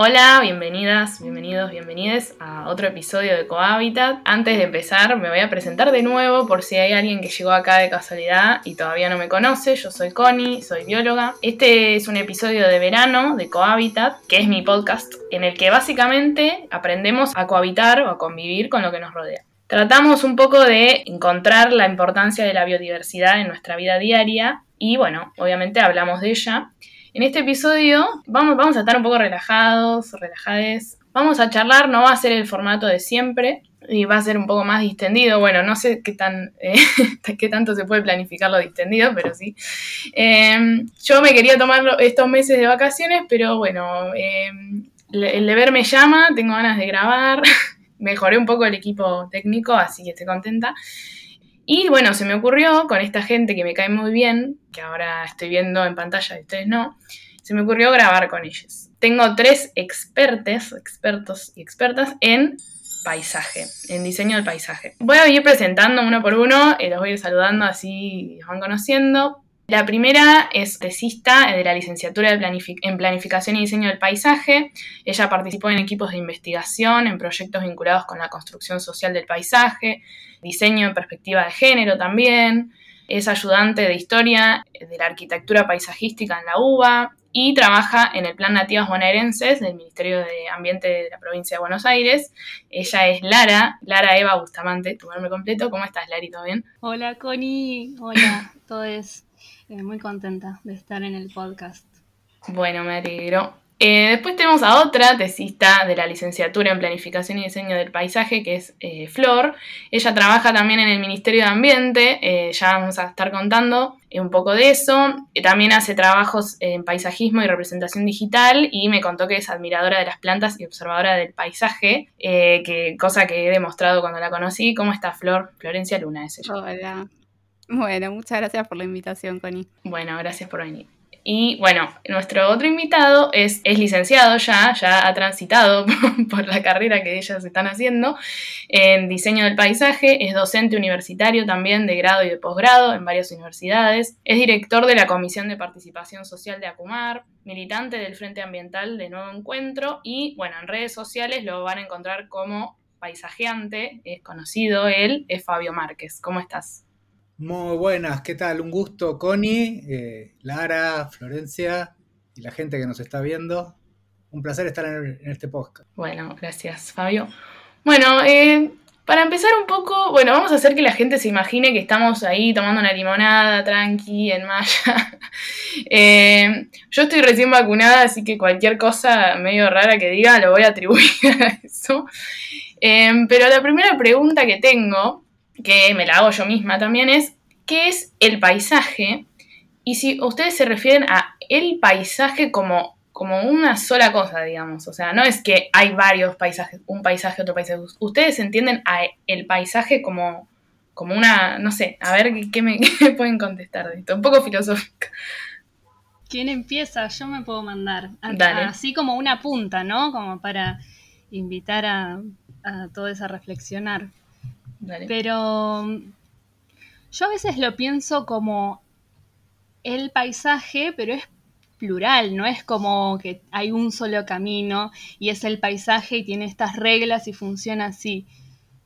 Hola, bienvenidas, bienvenidos, bienvenides a otro episodio de Cohabitat. Antes de empezar, me voy a presentar de nuevo por si hay alguien que llegó acá de casualidad y todavía no me conoce. Yo soy Connie, soy bióloga. Este es un episodio de verano de Cohabitat, que es mi podcast, en el que básicamente aprendemos a cohabitar o a convivir con lo que nos rodea. Tratamos un poco de encontrar la importancia de la biodiversidad en nuestra vida diaria y bueno, obviamente hablamos de ella. En este episodio vamos, vamos a estar un poco relajados, relajades. Vamos a charlar, no va a ser el formato de siempre y va a ser un poco más distendido. Bueno, no sé qué, tan, eh, qué tanto se puede planificar lo distendido, pero sí. Em, yo me quería tomar estos meses de vacaciones, pero bueno, em, el deber me llama, tengo ganas de grabar. Mejoré un poco el equipo técnico, así que estoy contenta. Y bueno, se me ocurrió con esta gente que me cae muy bien, que ahora estoy viendo en pantalla y ustedes no, se me ocurrió grabar con ellos. Tengo tres expertes, expertos y expertas en paisaje, en diseño del paisaje. Voy a ir presentando uno por uno, y los voy a ir saludando así los van conociendo. La primera es tesista de la licenciatura en Planificación y Diseño del Paisaje. Ella participó en equipos de investigación, en proyectos vinculados con la construcción social del paisaje, diseño en perspectiva de género también. Es ayudante de historia de la arquitectura paisajística en la UBA y trabaja en el Plan Nativas Bonaerenses del Ministerio de Ambiente de la provincia de Buenos Aires. Ella es Lara, Lara Eva Bustamante, tu nombre completo. ¿Cómo estás, Lari? ¿Todo bien? Hola, Connie. Hola, todo es eh, muy contenta de estar en el podcast. Bueno, me alegro. Eh, después tenemos a otra tesista de la licenciatura en Planificación y Diseño del Paisaje, que es eh, Flor. Ella trabaja también en el Ministerio de Ambiente, ya vamos a estar contando un poco de eso. también hace trabajos en paisajismo y representación digital y me contó que es admiradora de las plantas y observadora del paisaje, que, cosa que he demostrado cuando la conocí. ¿Cómo está Flor? Florencia Luna es ella. Hola, bueno, muchas gracias por la invitación, Connie. Bueno, gracias por venir. Y bueno, nuestro otro invitado es, es licenciado ya, ya ha transitado por la carrera que ellas están haciendo en diseño del paisaje, es docente universitario también de grado y de posgrado en varias universidades, es director de la Comisión de Participación Social de Acumar, militante del Frente Ambiental de Nuevo Encuentro y bueno, en redes sociales lo van a encontrar como paisajeante, es conocido él, es Fabio Márquez. ¿Cómo estás? Muy buenas, ¿qué tal? Un gusto, Connie, eh, Lara, Florencia y la gente que nos está viendo. Un placer estar en, este podcast. Bueno, gracias, Fabio. Bueno, eh, para empezar un poco, bueno, vamos a hacer que la gente se imagine que estamos ahí tomando una limonada tranqui en Maya. Eh, yo estoy recién vacunada, así que cualquier cosa medio rara que diga lo voy a atribuir a eso. pero la primera pregunta que tengo que me la hago yo misma también, es ¿qué es el paisaje? Y si ustedes se refieren a el paisaje como, como una sola cosa, digamos, o sea, no es que hay varios paisajes, un paisaje, otro paisaje, ustedes entienden a el paisaje como, como una, no sé, a ver qué me, pueden contestar de esto, un poco filosófico. ¿Quién empieza? Yo me puedo mandar. Así como una punta, ¿no? Como para invitar a, a todos a reflexionar. Pero mm, yo a veces lo pienso como el paisaje, pero es plural, no es como que hay un solo camino y es el paisaje y tiene estas reglas y funciona así.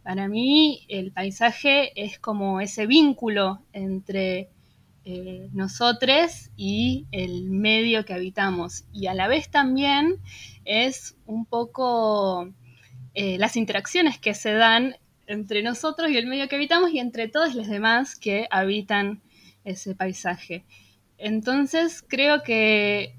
Para mí el paisaje es como ese vínculo entre eh, nosotros y el medio que habitamos y a la vez también es un poco eh, las interacciones que se dan entre nosotros y el medio que habitamos y entre todos los demás que habitan ese paisaje. Entonces creo que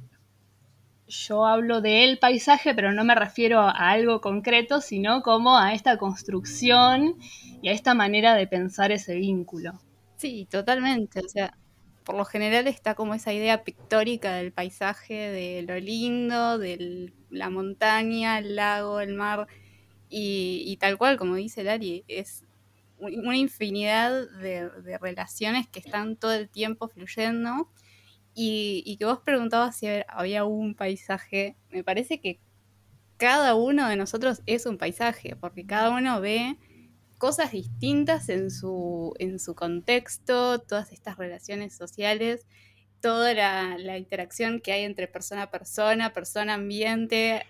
yo hablo del paisaje, pero no me refiero a algo concreto, sino como a esta construcción y a esta manera de pensar ese vínculo. Sí, totalmente. O sea, por lo general está como esa idea pictórica del paisaje, de lo lindo, de la montaña, el lago, el mar, y, tal cual, como dice Lari, es una infinidad de, relaciones que están todo el tiempo fluyendo. Y, que vos preguntabas si había un paisaje. Me parece que cada uno de nosotros es un paisaje, porque cada uno ve cosas distintas en su, en su contexto, todas estas relaciones sociales, toda la, la interacción que hay entre persona a persona, persona ambiente,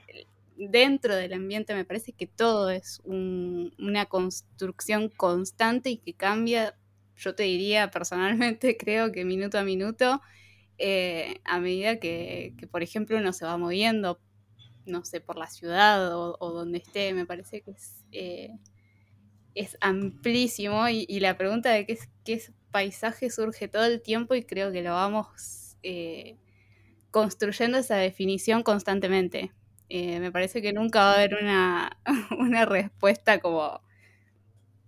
dentro del ambiente me parece que todo es una construcción constante y que cambia, yo te diría personalmente, creo que minuto a minuto, eh, a medida que, por ejemplo, uno se va moviendo, no sé, por la ciudad o, donde esté, me parece que es, eh, es amplísimo y, la pregunta de qué, qué paisaje surge todo el tiempo y creo que lo vamos eh, construyendo esa definición constantemente. Eh, me parece que nunca va a haber una, respuesta como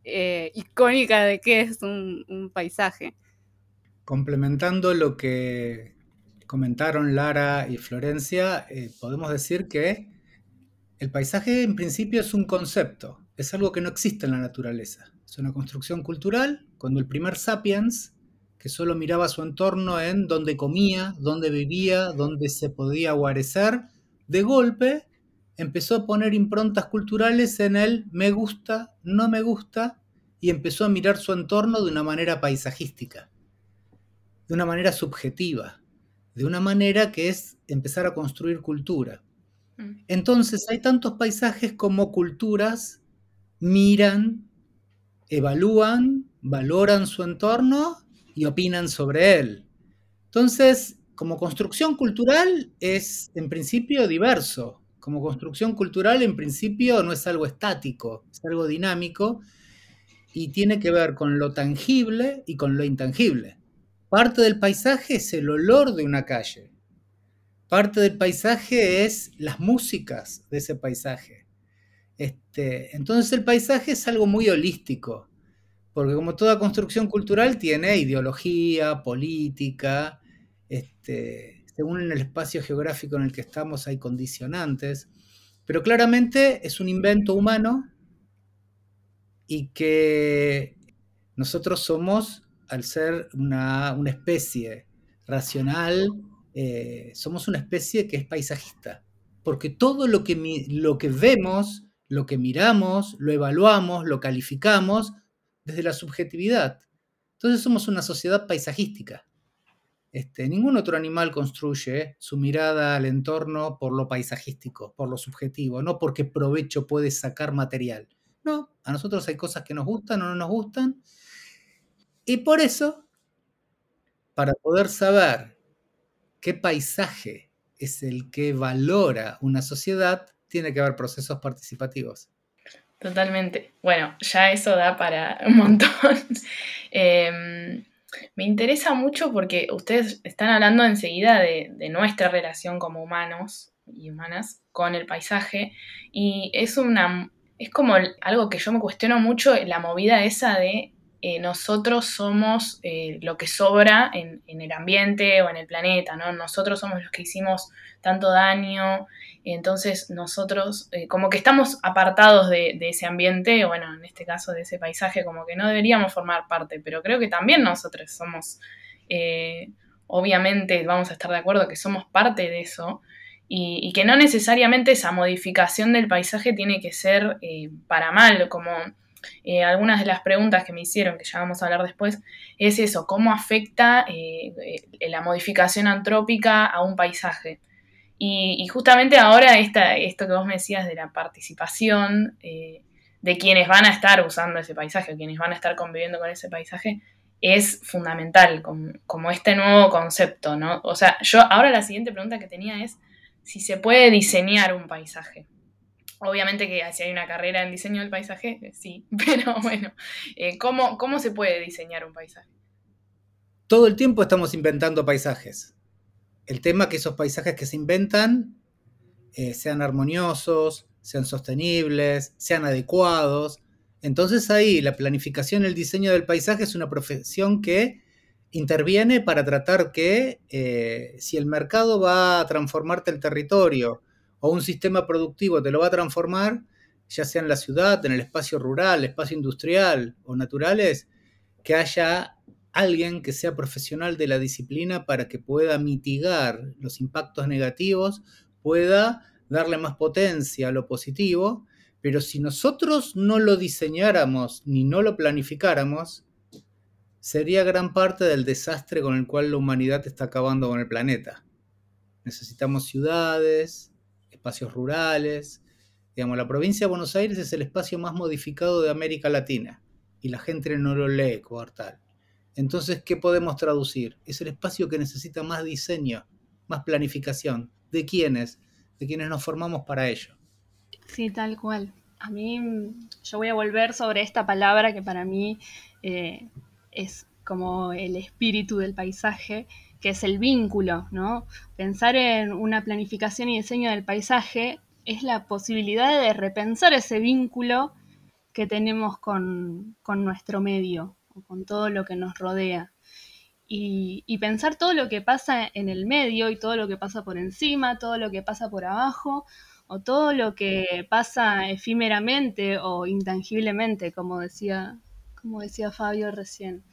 eh, icónica de qué es un, paisaje. Complementando lo que comentaron Lara y Florencia, eh, podemos decir que el paisaje en principio es un concepto, es algo que no existe en la naturaleza. Es una construcción cultural. Cuando el primer sapiens, que solo miraba su entorno en dónde comía, dónde vivía, dónde se podía guarecer, de golpe empezó a poner improntas culturales en el me gusta, no me gusta, y empezó a mirar su entorno de una manera paisajística, de una manera subjetiva, de una manera que es empezar a construir cultura. Mm. Entonces hay tantos paisajes como culturas miran, evalúan, valoran su entorno y opinan sobre él. Entonces, como construcción cultural es en principio diverso. Como construcción cultural en principio no es algo estático, es algo dinámico y tiene que ver con lo tangible y con lo intangible. Parte del paisaje es el olor de una calle. Parte del paisaje es las músicas de ese paisaje. Este, entonces el paisaje es algo muy holístico, porque como toda construcción cultural tiene ideología, política, este, según el espacio geográfico en el que estamos hay condicionantes, pero claramente es un invento humano y que nosotros somos, al ser una, especie racional, eh, somos una especie que es paisajista, porque todo lo que, lo que vemos, lo que miramos, lo evaluamos, lo calificamos desde la subjetividad. Entonces somos una sociedad paisajística. Este, ningún otro animal construye su mirada al entorno por lo paisajístico, por lo subjetivo, no porque provecho puede sacar material. No, a nosotros hay cosas que nos gustan o no nos gustan. Y por eso, para poder saber qué paisaje es el que valora una sociedad, tiene que haber procesos participativos. Totalmente. Bueno, ya eso da para un montón. Em, me interesa mucho porque ustedes están hablando enseguida de, nuestra relación como humanos y humanas con el paisaje y es una es como algo que yo me cuestiono mucho la movida esa de eh, nosotros somos eh, lo que sobra en, el ambiente o en el planeta, ¿no? Nosotros somos los que hicimos tanto daño, entonces nosotros eh, como que estamos apartados de, ese ambiente, bueno, en este caso de ese paisaje, como que no deberíamos formar parte, pero creo que también nosotros somos, obviamente vamos a estar de acuerdo que somos parte de eso. Y, que no necesariamente esa modificación del paisaje tiene que ser para mal, como algunas de las preguntas que me hicieron, que ya vamos a hablar después, es eso, cómo afecta la modificación antrópica a un paisaje. Y, justamente ahora esta, esto que vos me decías de la participación eh, de quienes van a estar usando ese paisaje, quienes van a estar conviviendo con ese paisaje, es fundamental como, este nuevo concepto, ¿no? O sea, yo ahora la siguiente pregunta que tenía es si se puede diseñar un paisaje. Obviamente que si hay una carrera en diseño del paisaje, eh, sí, pero bueno, eh, ¿cómo, ¿cómo se puede diseñar un paisaje? Todo el tiempo estamos inventando paisajes el tema que esos paisajes que se inventan eh, sean armoniosos, sean sostenibles, sean adecuados. Entonces ahí la planificación, el diseño del paisaje es una profesión que interviene para tratar que si el mercado va a transformarte el territorio o un sistema productivo te lo va a transformar, ya sea en la ciudad, en el espacio rural, espacio industrial o naturales, que haya alguien que sea profesional de la disciplina para que pueda mitigar los impactos negativos, pueda darle más potencia a lo positivo, pero si nosotros no lo diseñáramos ni no lo planificáramos, sería gran parte del desastre con el cual la humanidad está acabando con el planeta. Necesitamos ciudades, espacios rurales. Digamos, la provincia de Buenos Aires es el espacio más modificado de América Latina y la gente no lo lee coartal. Entonces, ¿qué podemos traducir? Es el espacio que necesita más diseño, más planificación. ¿De quiénes? De quienes nos formamos para ello. Sí, tal cual. A mí, yo voy a volver sobre esta palabra que para mí eh, es como el espíritu del paisaje, que es el vínculo, ¿no? Pensar en una planificación y diseño del paisaje es la posibilidad de repensar ese vínculo que tenemos con, nuestro medio, o con todo lo que nos rodea. Y, y, pensar todo lo que pasa en el medio y todo lo que pasa por encima, todo lo que pasa por abajo, o todo lo que pasa efímeramente o intangiblemente, como decía, como decía Fabio recién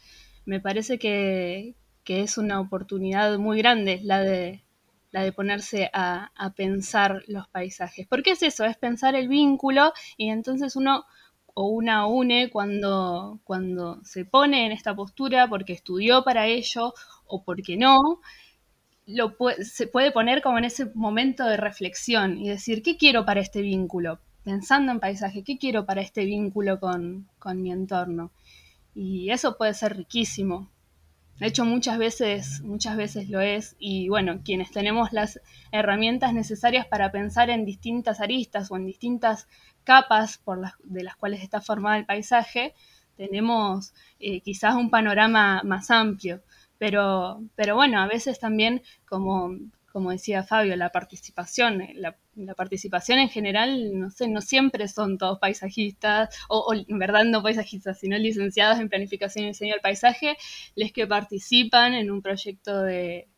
me parece que, es una oportunidad muy grande la de, la de ponerse a, pensar los paisajes. Porque es eso, es pensar el vínculo y entonces uno o una une cuando, cuando se pone en esta postura porque estudió para ello o porque no, lo se puede poner como en ese momento de reflexión y decir, ¿qué quiero para este vínculo? Pensando en paisaje, ¿qué quiero para este vínculo con, con mi entorno? y eso puede ser riquísimo. De hecho, muchas veces, muchas veces lo es, y bueno, quienes tenemos las herramientas necesarias para pensar en distintas aristas o en distintas capas por las, de las cuales está formado el paisaje, tenemos eh, quizás un panorama más amplio. Pero, pero bueno, a veces también, como, como decía Fabio, la participación, la, participación en general, no sé, no siempre son todos paisajistas, o, en verdad no paisajistas, sino licenciados en planificación y diseño del paisaje, les que participan en un proyecto de,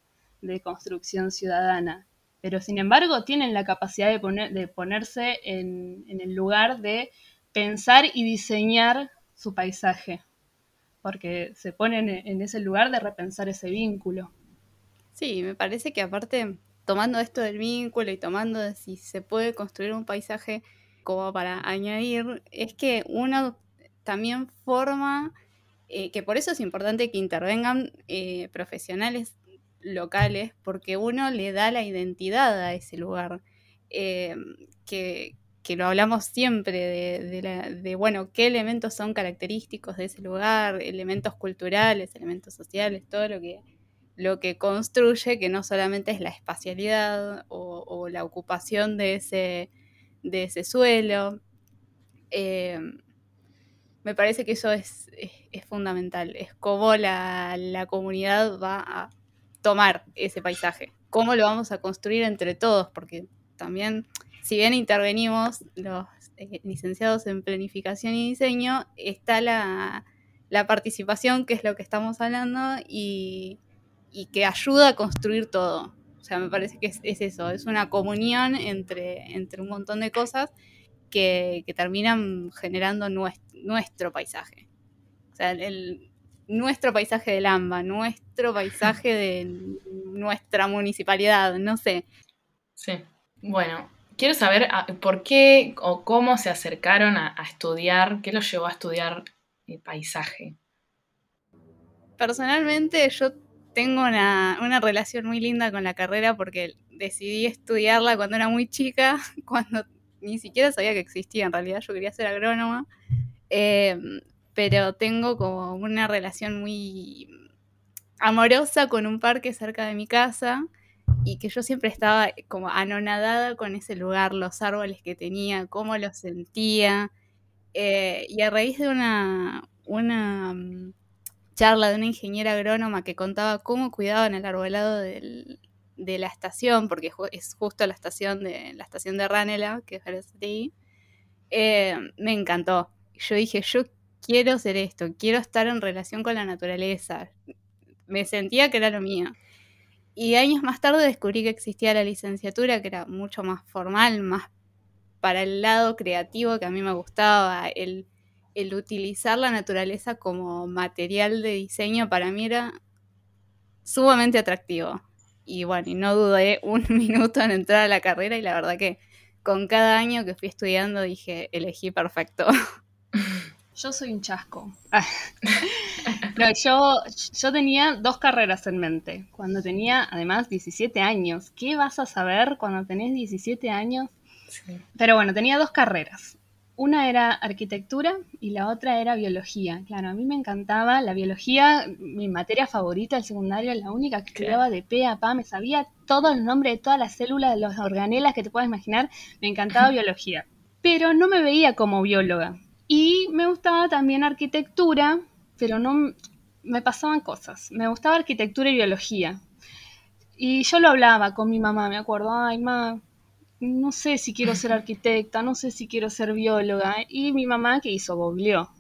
construcción ciudadana. Pero sin embargo tienen la capacidad de, poner, de ponerse en, el lugar de pensar y diseñar su paisaje, porque se ponen en ese lugar de repensar ese vínculo. Sí, me parece que aparte, tomando esto del vínculo y tomando de si se puede construir un paisaje como para añadir, es que uno también forma, eh, que por eso es importante que intervengan eh, profesionales locales, porque uno le da la identidad a ese lugar. Eh, que, lo hablamos siempre de, de, bueno, qué elementos son característicos de ese lugar, elementos culturales, elementos sociales, todo lo que lo que construye, que no solamente es la espacialidad o, la ocupación de ese, de ese suelo. Eh, me parece que eso es, fundamental, es cómo la, comunidad va a tomar ese paisaje, cómo lo vamos a construir entre todos, porque también, si bien intervenimos los eh, licenciados en planificación y diseño, está la, la participación, que es lo que estamos hablando, y, y que ayuda a construir todo. O sea, me parece que es, eso, es una comunión entre, entre un montón de cosas que, terminan generando nuestro, paisaje. O sea, el, nuestro paisaje del AMBA, nuestro paisaje de nuestra municipalidad, no sé. Sí, bueno, quiero saber ah, por qué o cómo se acercaron a, a estudiar, qué los llevó a estudiar el paisaje. Personalmente yo tengo una, relación muy linda con la carrera porque decidí estudiarla cuando era muy chica, cuando ni siquiera sabía que existía, en realidad yo quería ser agrónoma, em, pero tengo como una relación muy amorosa con un parque cerca de mi casa y que yo siempre estaba como anonadada con ese lugar, los árboles que tenía, cómo los sentía. Eh, y a raíz de una, una mm, charla de una ingeniera agrónoma que contaba cómo cuidaban el arbolado de la estación, porque es justo la estación de la estación de Ranela, que es eh, me encantó. Yo dije, yo quiero ser esto, quiero estar en relación con la naturaleza. Me sentía que era lo mío. Y años más tarde descubrí que existía la licenciatura, que era mucho más formal, más para el lado creativo que a mí me gustaba, el el utilizar la naturaleza como material de diseño para mí era sumamente atractivo. Y bueno, y no dudé un minuto en entrar a la carrera y la verdad que con cada año que fui estudiando dije, elegí perfecto. Yo soy un chasco. yo, yo tenía dos carreras en mente. Cuando tenía, además, 17 años. ¿Qué vas a saber cuando tenés 17 años? Pero bueno, tenía dos carreras. Una era arquitectura y la otra era biología. Claro, a mí me encantaba la biología, mi materia favorita del secundario, la única que estudiaba de pe a pa, me sabía todo el nombre de todas las células, de las organelas que te puedas imaginar, me encantaba biología. Pero no me veía como bióloga. Y me gustaba también arquitectura, pero no me pasaban cosas. Me gustaba arquitectura y biología. Y yo lo hablaba con mi mamá, me acuerdo, ay, mamá, no sé si quiero ser arquitecta, no sé si quiero ser bióloga. Y mi mamá, ¿qué hizo? Googleó.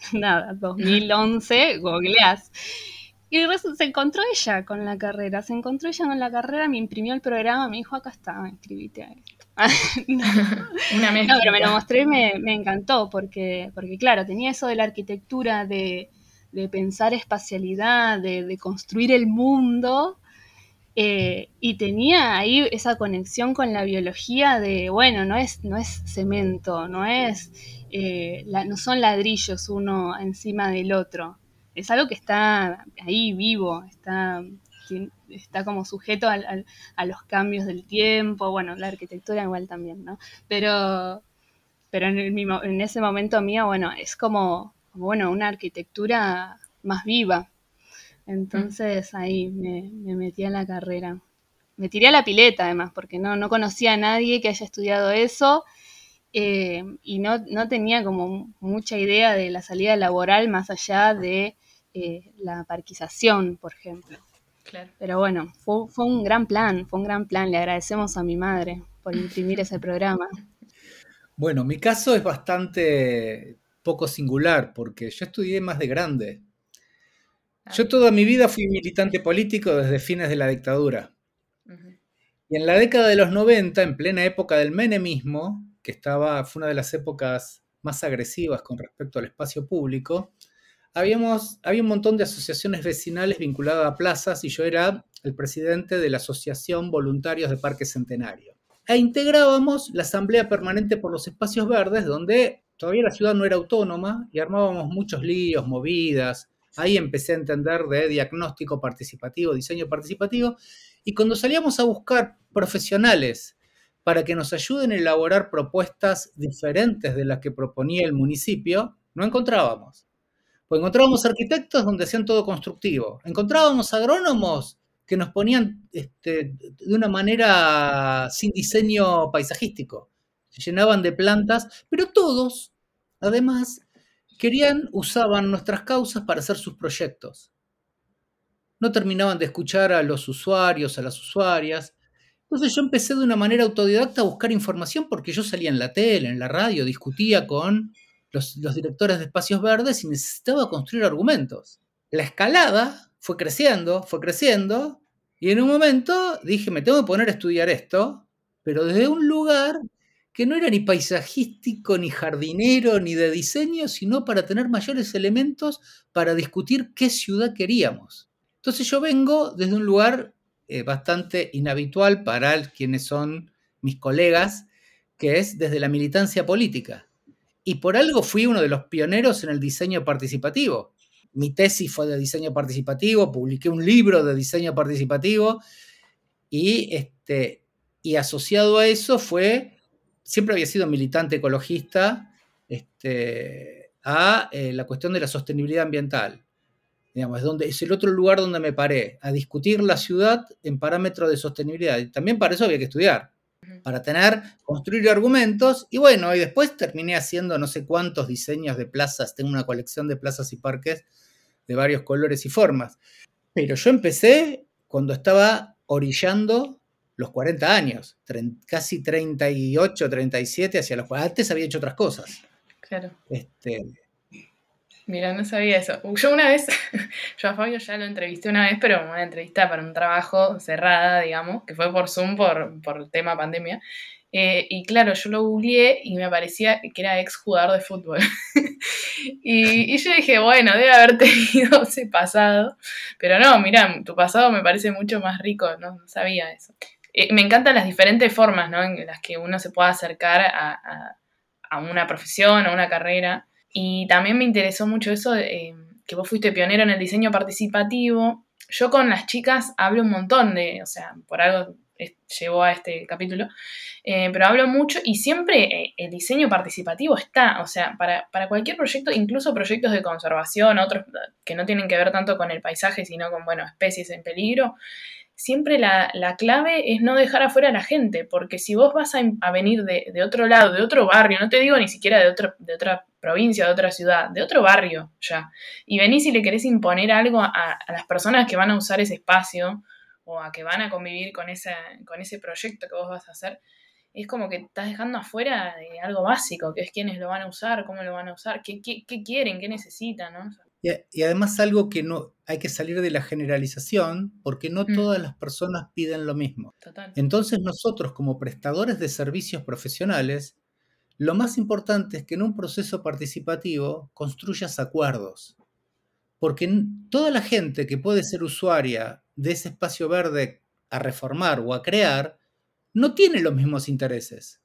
Nada, 2011, googleás. Y se encontró ella con la carrera, se encontró ella con la carrera, me imprimió el programa, me dijo, acá está, inscribite a esto. Una no, pero me lo mostré y me, encantó, porque, porque claro, tenía eso de la arquitectura, de, pensar espacialidad, de, de, construir el mundo, eh, y tenía ahí esa conexión con la biología de, bueno, no es, no es cemento, no, es, eh, no son ladrillos uno encima del otro. Es algo que está ahí vivo, está, está como sujeto a los cambios del tiempo, bueno, la arquitectura igual también, ¿no? Pero, pero en, en ese momento mío, bueno, es como, bueno, una arquitectura más viva, entonces ahí me, metí a la carrera. Me tiré a la pileta además, porque no, no conocía a nadie que haya estudiado eso eh, y no, no, tenía como mucha idea de la salida laboral más allá de eh, la parquización, por ejemplo. Pero bueno, fue, fue un gran plan, fue un gran plan. Le agradecemos a mi madre por imprimir ese programa. Bueno, mi caso es bastante poco singular porque yo estudié más de grande. Yo toda mi vida fui militante político desde fines de la dictadura. Y en la década de los 90, en plena época del menemismo, que estaba, fue una de las épocas más agresivas con respecto al espacio público, habíamos, había un montón de asociaciones vecinales vinculadas a plazas y yo era el presidente de la Asociación Voluntarios de Parque Centenario. E integrábamos la Asamblea Permanente por los Espacios Verdes, donde todavía la ciudad no era autónoma y armábamos muchos líos, movidas, Ahí empecé a entender de diagnóstico participativo, diseño participativo, y cuando salíamos a buscar profesionales para que nos ayuden a elaborar propuestas diferentes de las que proponía el municipio, no encontrábamos. Pues encontrábamos arquitectos donde hacían todo constructivo, encontrábamos agrónomos que nos ponían este, de una manera sin diseño paisajístico, se llenaban de plantas, pero todos, además, querían, usaban nuestras causas para hacer sus proyectos. No terminaban de escuchar a los usuarios, a las usuarias. Entonces yo empecé de una manera autodidacta a buscar información porque yo salía en la tele, en la radio, discutía con los, directores de espacios verdes y necesitaba construir argumentos. La escalada fue creciendo, fue creciendo, y en un momento dije, me tengo que poner a estudiar esto, pero desde un lugar que no era ni paisajístico, ni jardinero, ni de diseño, sino para tener mayores elementos para discutir qué ciudad queríamos. Entonces yo vengo desde un lugar eh, bastante inhabitual para quienes son mis colegas, que es desde la militancia política. Y por algo fui uno de los pioneros en el diseño participativo. Mi tesis fue de diseño participativo, publiqué un libro de diseño participativo y, este, y asociado a eso fue siempre había sido militante ecologista este, a eh, la cuestión de la sostenibilidad ambiental. Digamos, es, donde, es el otro lugar donde me paré, a discutir la ciudad en parámetros de sostenibilidad. Y también para eso había que estudiar, para tener, construir argumentos. Y bueno, y después terminé haciendo no sé cuántos diseños de plazas. Tengo una colección de plazas y parques de varios colores y formas. Pero yo empecé cuando estaba orillando los 40 años, casi 38, 37 hacia los Antes había hecho otras cosas. Claro. Este... Mira, no sabía eso. Yo una vez, yo a Fabio ya lo entrevisté una vez, pero una entrevista para un trabajo cerrada, digamos, que fue por Zoom por, por el tema pandemia. Eh, y claro, yo lo googleé y me parecía que era ex jugador de fútbol. y, y, yo dije, bueno, debe haber tenido ese pasado. Pero no, mira, tu pasado me parece mucho más rico, no sabía eso. Eh, me encantan las diferentes formas ¿no? en las que uno se puede acercar a, una profesión, a una carrera. Y también me interesó mucho eso, que que vos fuiste pionero en el diseño participativo. Yo con las chicas hablo un montón de, o sea, por algo llevó a este capítulo, eh, pero hablo mucho y siempre eh, el diseño participativo está, o sea, para, para, cualquier proyecto, incluso proyectos de conservación, otros que no tienen que ver tanto con el paisaje, sino con, bueno, especies en peligro, siempre la, clave es no dejar afuera a la gente, porque si vos vas a, venir de, otro lado, de otro barrio, no te digo ni siquiera de, otro, de otra provincia, de otra ciudad, de otro barrio ya, y venís y le querés imponer algo a, las personas que van a usar ese espacio o a que van a convivir con, esa, con ese proyecto que vos vas a hacer, es como que estás dejando afuera de algo básico, que es quiénes lo van a usar, cómo lo van a usar, qué, qué, qué quieren, qué necesitan, ¿no? Y, además algo que no hay que salir de la generalización porque no mm. todas las personas piden lo mismo. Entonces nosotros como prestadores de servicios profesionales, lo más importante es que en un proceso participativo construyas acuerdos. Porque toda la gente que puede ser usuaria de ese espacio verde a reformar o a crear, no tiene los mismos intereses,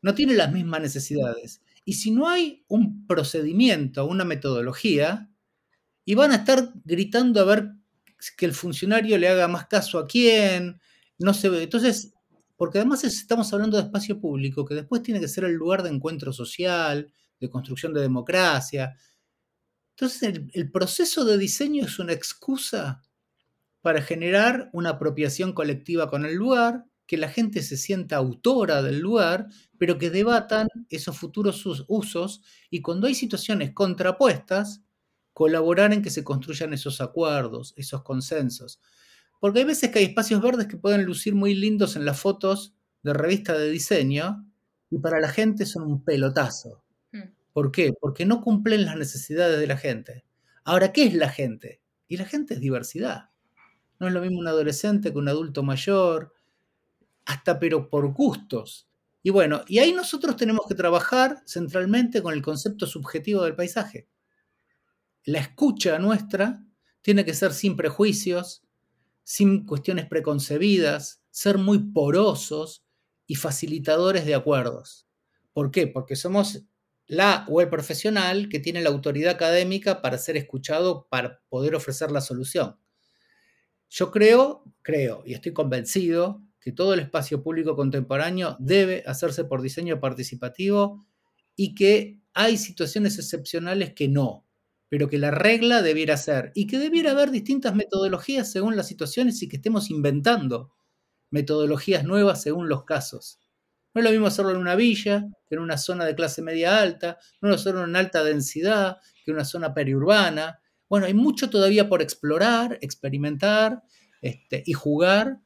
no tiene las mismas necesidades. Y si no hay un procedimiento, una metodología, y van a estar gritando a ver que el funcionario le haga más caso a quién, no se ve. Entonces, porque además estamos hablando de espacio público, que después tiene que ser el lugar de encuentro social, de construcción de democracia. Entonces, el, el proceso de diseño es una excusa para generar una apropiación colectiva con el lugar, que la gente se sienta autora del lugar, pero que debatan esos futuros usos y cuando hay situaciones contrapuestas, colaborar en que se construyan esos acuerdos, esos consensos. Porque hay veces que hay espacios verdes que pueden lucir muy lindos en las fotos de revista de diseño y para la gente son un pelotazo. Hmm. ¿Por qué? Porque no cumplen las necesidades de la gente. Ahora, ¿qué es la gente? Y la gente es diversidad. No es lo mismo un adolescente que un adulto mayor, hasta pero por gustos. Y bueno, y ahí nosotros tenemos que trabajar centralmente con el concepto subjetivo del paisaje la escucha nuestra tiene que ser sin prejuicios, sin cuestiones preconcebidas, ser muy porosos y facilitadores de acuerdos. ¿Por qué? Porque somos la web profesional que tiene la autoridad académica para ser escuchado, para poder ofrecer la solución. Yo creo, creo y estoy convencido que todo el espacio público contemporáneo debe hacerse por diseño participativo y que hay situaciones excepcionales que no pero que la regla debiera ser y que debiera haber distintas metodologías según las situaciones y que estemos inventando metodologías nuevas según los casos. No es lo mismo hacerlo en una villa que en una zona de clase media alta, no es lo hacerlo en alta densidad que en una zona periurbana. Bueno, hay mucho todavía por explorar, experimentar este, y jugar.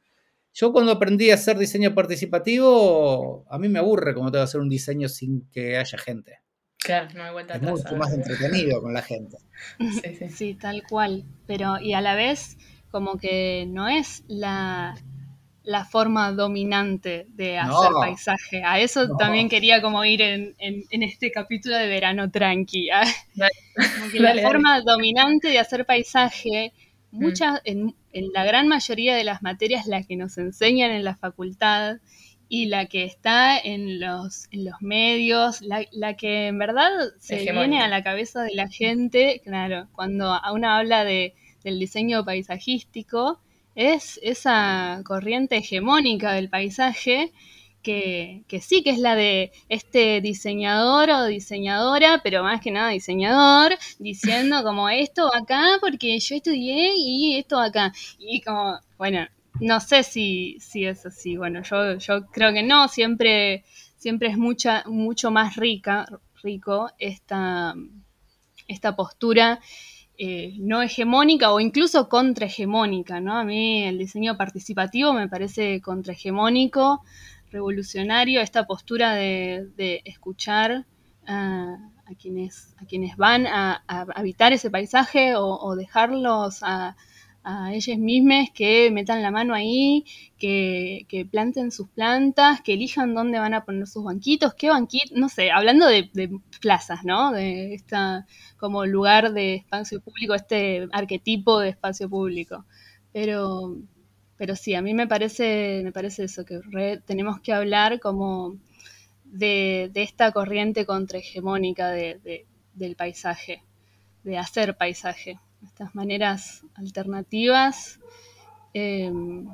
Yo cuando aprendí a hacer diseño participativo, a mí me aburre cómo te va a hacer un diseño sin que haya gente. Claro, no hay vuelta es mucho más entretenido con la gente. Sí, tal cual. Pero, y a la vez, como que no es la, la forma dominante de hacer paisaje. A eso también quería como ir en, en, este capítulo de verano tranqui. ¿ah? la forma dominante de hacer paisaje, mm. muchas, en, en, la gran mayoría de las materias las que nos enseñan en la facultad, y la que está en los, en los medios, la, la, que en verdad se viene a la cabeza de la gente, claro, cuando uno habla de, del diseño paisajístico, es esa corriente hegemónica del paisaje que, que, sí que es la de este diseñador o diseñadora, pero más que nada diseñador, diciendo como esto acá porque yo estudié y esto acá. Y como, bueno, no sé si, si es así. Bueno, yo, yo creo que no. Siempre, siempre es mucha, mucho más rica, rico esta, esta postura eh, no hegemónica o incluso contrahegemónica, ¿no? A mí el diseño participativo me parece contrahegemónico, revolucionario, esta postura de, de escuchar a, quienes, a quienes van a, habitar ese paisaje o dejarlos a a ellas mismas que metan la mano ahí, que, planten sus plantas, que elijan dónde van a poner sus banquitos, qué banquitos, no sé, hablando de, plazas, ¿no? De esta como lugar de espacio público, este arquetipo de espacio público. Pero, pero sí, a mí me parece, me parece eso, que tenemos que hablar como de, esta corriente contrahegemónica de, del paisaje hacer paisaje, estas maneras alternativas, em,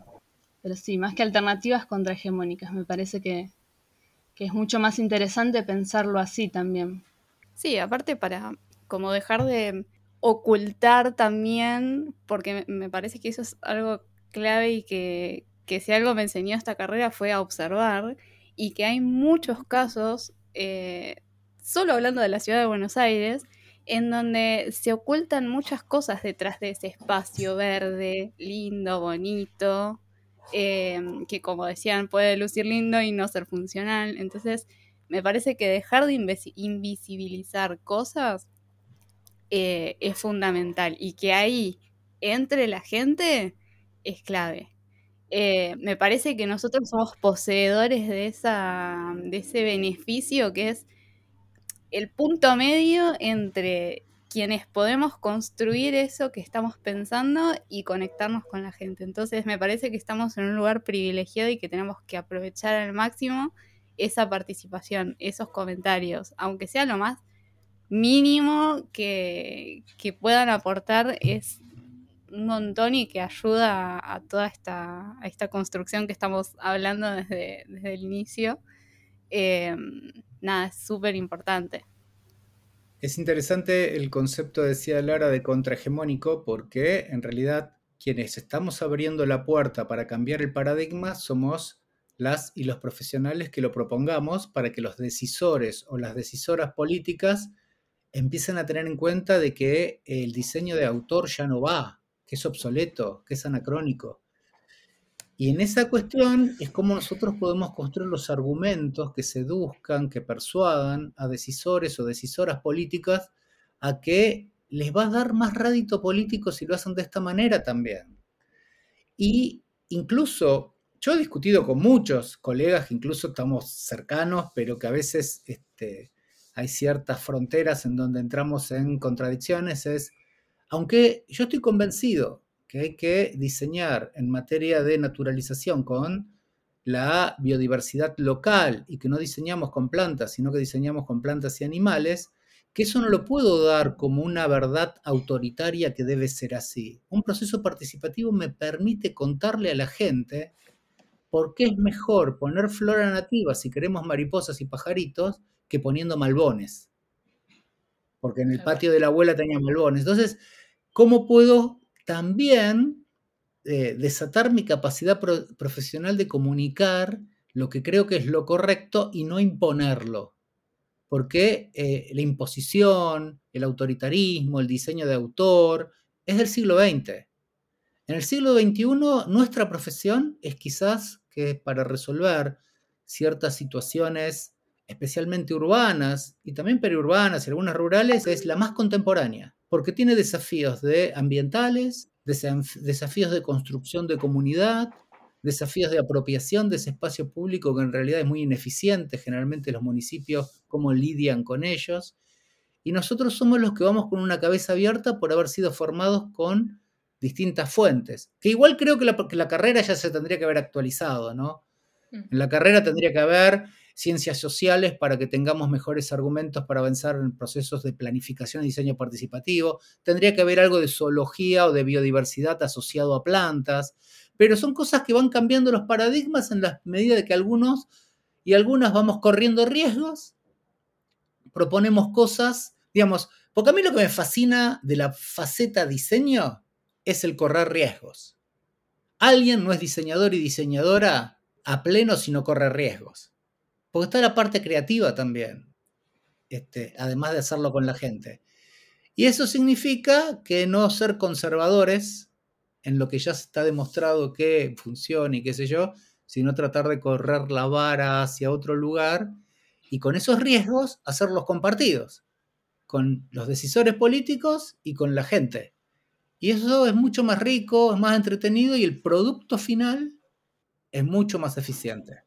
pero sí, más que alternativas contrahegemónicas, me parece que, que es mucho más interesante pensarlo así también. Sí, aparte para como dejar de ocultar también, porque me parece que eso es algo clave y que, que si algo me enseñó esta carrera fue a observar y que hay muchos casos, eh, solo hablando de la ciudad de Buenos Aires, en donde se ocultan muchas cosas detrás de ese espacio verde, lindo, bonito, eh, que como decían puede lucir lindo y no ser funcional. Entonces, me parece que dejar de invisibilizar cosas eh, es fundamental y que ahí entre la gente es clave. Eh, me parece que nosotros somos poseedores de, esa, de ese beneficio que es el punto medio entre quienes podemos construir eso que estamos pensando y conectarnos con la gente. Entonces me parece que estamos en un lugar privilegiado y que tenemos que aprovechar al máximo esa participación, esos comentarios, aunque sea lo más mínimo que, que puedan aportar, es un montón y que ayuda a, toda esta, esta construcción que estamos hablando desde, el inicio. Em, nada, es súper importante. Es interesante el concepto, decía Lara, de contrahegemónico, porque en realidad quienes estamos abriendo la puerta para cambiar el paradigma somos las y los profesionales que lo propongamos para que los decisores o las decisoras políticas empiecen a tener en cuenta de que el diseño de autor ya no va, que es obsoleto, que es anacrónico. Y en esa cuestión es como nosotros podemos construir los argumentos que seduzcan, que persuadan a decisores o decisoras políticas a que les va a dar más rédito político si lo hacen de esta manera también. Y incluso yo he discutido con muchos colegas que incluso estamos cercanos, pero que a veces este, hay ciertas fronteras en donde entramos en contradicciones, es aunque yo estoy convencido que hay que diseñar en materia de naturalización con la biodiversidad local y que no diseñamos con plantas, sino que diseñamos con plantas y animales, que eso no lo puedo dar como una verdad autoritaria que debe ser así. Un proceso participativo me permite contarle a la gente por qué es mejor poner flora nativa si queremos mariposas y pajaritos que poniendo malbones. Porque en el patio de la abuela tenía malbones. Entonces, ¿Cómo puedo también eh, desatar mi capacidad profesional de comunicar lo que creo que es lo correcto y no imponerlo? Porque eh, la imposición, el autoritarismo, el diseño de autor, es del siglo XX. En el siglo XXI, nuestra profesión es quizás que para resolver ciertas situaciones, especialmente urbanas y también periurbanas y algunas rurales, es la más contemporánea porque tiene desafíos de ambientales, desafíos de construcción de comunidad, desafíos de apropiación de ese espacio público que en realidad es muy ineficiente, generalmente los municipios, cómo lidian con ellos. Y nosotros somos los que vamos con una cabeza abierta por haber sido formados con distintas fuentes, que igual creo que la, que la carrera ya se tendría que haber actualizado, ¿no? Mm. En la carrera tendría que haber ciencias sociales para que tengamos mejores argumentos para avanzar en procesos de planificación y diseño participativo. Tendría que haber algo de zoología o de biodiversidad asociado a plantas, pero son cosas que van cambiando los paradigmas en la medida de que algunos y algunas vamos corriendo riesgos, proponemos cosas, digamos, porque a mí lo que me fascina de la faceta diseño es el correr riesgos. Alguien no es diseñador y diseñadora a pleno si no corre riesgos. Porque está la parte creativa también, este, además de hacerlo con la gente. Y eso significa que no ser conservadores en lo que ya se está demostrado que funciona y qué sé yo, sino tratar de correr la vara hacia otro lugar y con esos riesgos hacerlos compartidos, con los decisores políticos y con la gente. Y eso es mucho más rico, es más entretenido y el producto final es mucho más eficiente.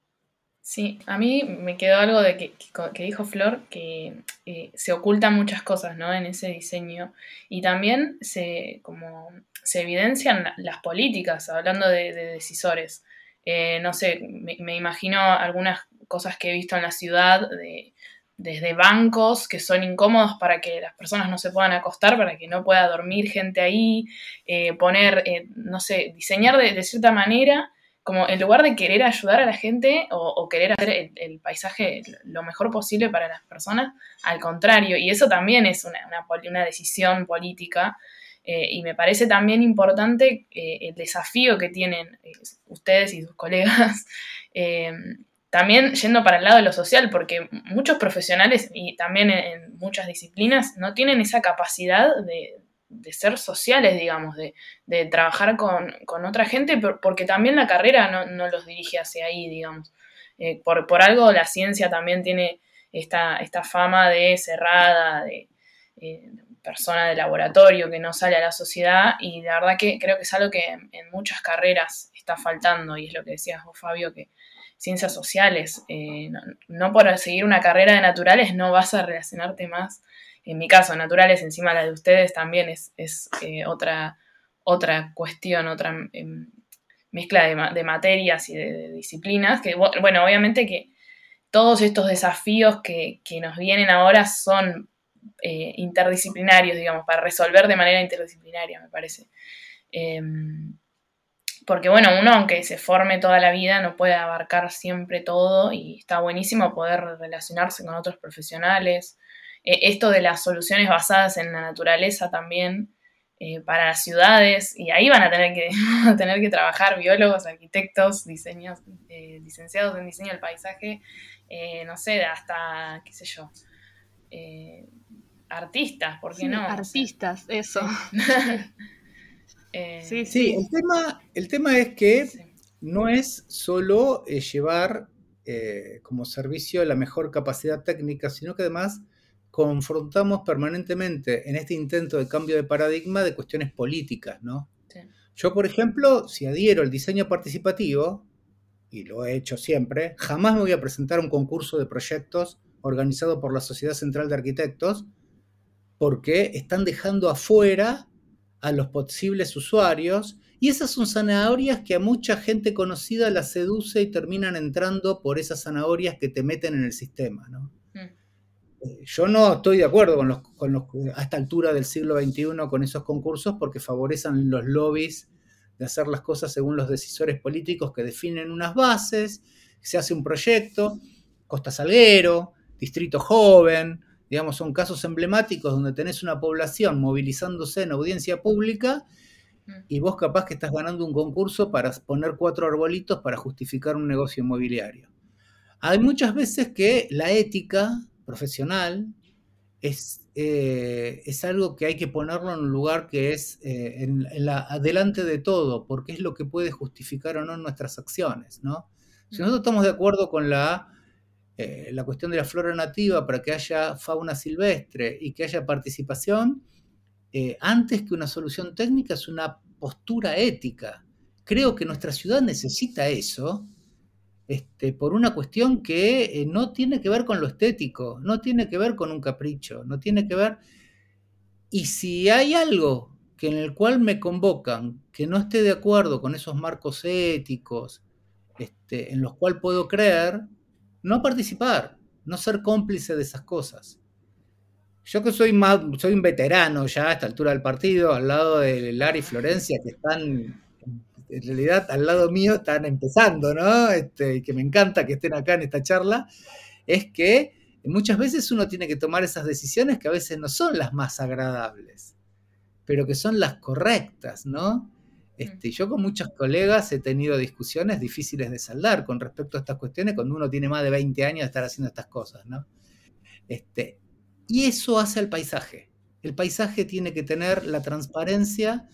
Sí, a mí me quedó algo de que, que dijo Flor, que eh, se ocultan muchas cosas ¿no? en ese diseño y también se, como, se evidencian las políticas, hablando de, decisores. Eh, no sé, me, imagino algunas cosas que he visto en la ciudad de, desde bancos que son incómodos para que las personas no se puedan acostar, para que no pueda dormir gente ahí, eh, poner, eh, no sé, diseñar de, cierta manera, como en lugar de querer ayudar a la gente o, querer hacer el, paisaje lo mejor posible para las personas, al contrario, y eso también es una, una, decisión política. Eh, y me parece también importante el desafío que tienen ustedes y sus colegas también yendo para el lado de lo social, porque muchos profesionales y también en, muchas disciplinas no tienen esa capacidad de, ser sociales, digamos, de, trabajar con, otra gente, porque también la carrera no, los dirige hacia ahí, digamos. Eh, por, algo la ciencia también tiene esta, esta fama de cerrada, de eh, persona de laboratorio que no sale a la sociedad y la verdad que creo que es algo que en muchas carreras está faltando y es lo que decías vos, Fabio, que ciencias sociales. Eh, no, por seguir una carrera de naturales no vas a relacionarte más. En mi caso, naturales encima la de ustedes también es, eh, otra, otra cuestión, otra em, mezcla de, materias y de, disciplinas, que bueno, obviamente que todos estos desafíos que, nos vienen ahora son eh, interdisciplinarios, digamos, para resolver de manera interdisciplinaria, me parece. Em, porque bueno, uno aunque se forme toda la vida no puede abarcar siempre todo y está buenísimo poder relacionarse con otros profesionales. Eh, esto de las soluciones basadas en la naturaleza también eh, para las ciudades y ahí van a tener que, tener que trabajar biólogos, arquitectos, diseños, eh, licenciados en diseño del paisaje, no sé, hasta, qué sé yo, artistas, ¿por qué no? Artistas, eso. Eh, sí, El, tema, el tema es que no es solo eh, llevar eh, como servicio la mejor capacidad técnica, sino que además confrontamos permanentemente en este intento de cambio de paradigma de cuestiones políticas, ¿no? Yo, por ejemplo, si adhiero al diseño participativo, y lo he hecho siempre, jamás me voy a presentar a un concurso de proyectos organizado por la Sociedad Central de Arquitectos, porque están dejando afuera a los posibles usuarios. Y esas son zanahorias que a mucha gente conocida las seduce y terminan entrando por esas zanahorias que te meten en el sistema. ¿no? Yo no estoy de acuerdo con los, con los, a esta altura del siglo XXI con esos concursos porque favorecen los lobbies de hacer las cosas según los decisores políticos que definen unas bases, se hace un proyecto, Costa Salguero, Distrito Joven, Digamos, son casos emblemáticos donde tenés una población movilizándose en audiencia pública mm. y vos capaz que estás ganando un concurso para poner cuatro arbolitos para justificar un negocio inmobiliario. Hay muchas veces que la ética profesional es, eh, es algo que hay que ponerlo en un lugar que es eh, en, la, delante de todo, porque es lo que puede justificar o no nuestras acciones, ¿no? Si nosotros estamos de acuerdo con la eh, la cuestión de la flora nativa para que haya fauna silvestre y que haya participación, antes que una solución técnica es una postura ética. Creo que nuestra ciudad necesita eso este, por una cuestión que eh, no tiene que ver con lo estético, no tiene que ver con un capricho, no tiene que ver... Y si hay algo que en el cual me convocan que no esté de acuerdo con esos marcos éticos este, en los cuales puedo creer, no participar, no ser cómplice de esas cosas. Yo que soy más, soy un veterano ya a esta altura del partido, al lado de Lara y Florencia, que están, en realidad al lado mío están empezando, ¿no? Este, y que me encanta que estén acá en esta charla, es que muchas veces uno tiene que tomar esas decisiones que a veces no son las más agradables, pero que son las correctas, ¿no? Este, yo con muchos colegas he tenido discusiones difíciles de saldar con respecto a estas cuestiones cuando uno tiene más de 20 años de estar haciendo estas cosas, ¿no? Este, y eso hace el paisaje. El paisaje tiene que tener la transparencia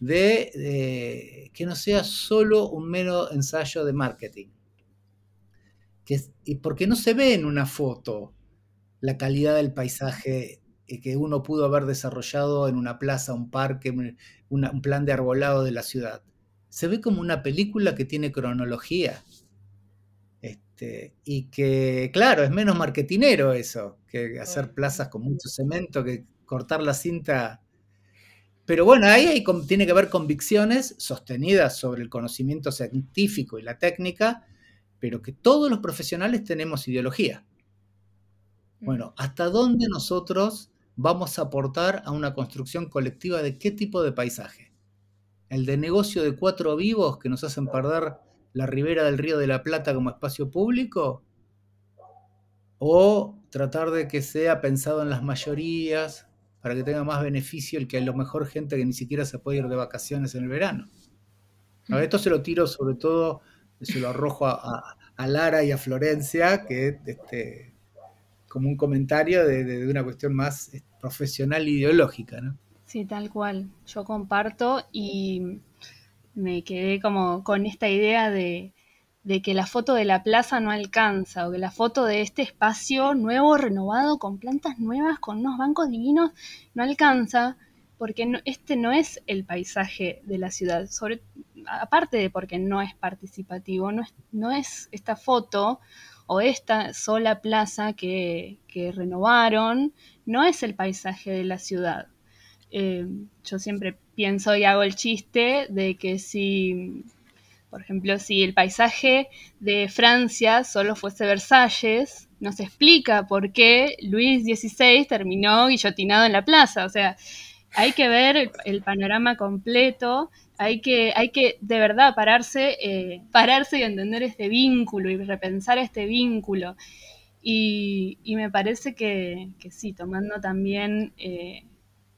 de, que no sea solo un mero ensayo de marketing. Que, y porque no se ve en una foto la calidad del paisaje que uno pudo haber desarrollado en una plaza, un parque, un plan de arbolado de la ciudad. Se ve como una película que tiene cronología. Este, y que, claro, es menos marketinero eso, que hacer plazas con mucho cemento, que cortar la cinta. Pero bueno, ahí tiene que haber convicciones sostenidas sobre el conocimiento científico y la técnica, pero que todos los profesionales tenemos ideología. Bueno, ¿hasta dónde nosotros vamos a aportar a una construcción colectiva de qué tipo de paisaje? ¿El de negocio de cuatro vivos que nos hacen perder la ribera del río de la Plata como espacio público? ¿O tratar de que sea pensado en las mayorías para que tenga más beneficio el que a lo mejor gente que ni siquiera se puede ir de vacaciones en el verano? A esto se lo tiro sobre todo, se lo arrojo a, Lara y a Florencia, que este, como un comentario de, una cuestión más eh, profesional e ideológica, ¿no? Sí, tal cual. Yo comparto y me quedé como con esta idea de, de que la foto de la plaza no alcanza o que la foto de este espacio nuevo, renovado, con plantas nuevas, con unos bancos divinos, no alcanza porque este no es el paisaje de la ciudad, aparte de porque no es participativo, no es, no es esta foto o esta sola plaza que, renovaron no es el paisaje de la ciudad. Eh, yo siempre pienso y hago el chiste de que si, por ejemplo, si el paisaje de Francia solo fuese Versalles, nos explica por qué Luis XVI terminó guillotinado en la plaza. O sea, hay que ver el panorama completo hay que, hay que de verdad pararse, eh, pararse y entender este vínculo y repensar este vínculo. Y, me parece que, sí, tomando también eh,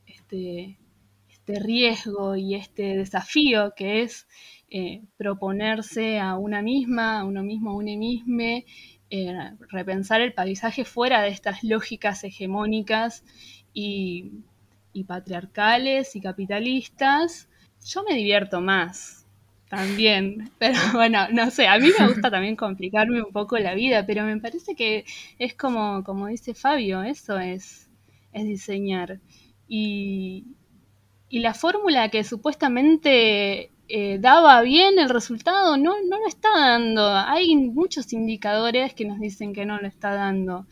este, este, riesgo y este desafío que es eh, proponerse a una misma, a uno mismo, a una misma, repensar el paisaje fuera de estas lógicas hegemónicas y, y patriarcales y capitalistas yo me divierto más también, pero bueno, no sé, a mí me gusta también complicarme un poco la vida, pero me parece que es como, como dice Fabio, eso es, es diseñar. Y, y la fórmula que supuestamente eh, daba bien el resultado, no, no lo está dando. Hay muchos indicadores que nos dicen que no lo está dando.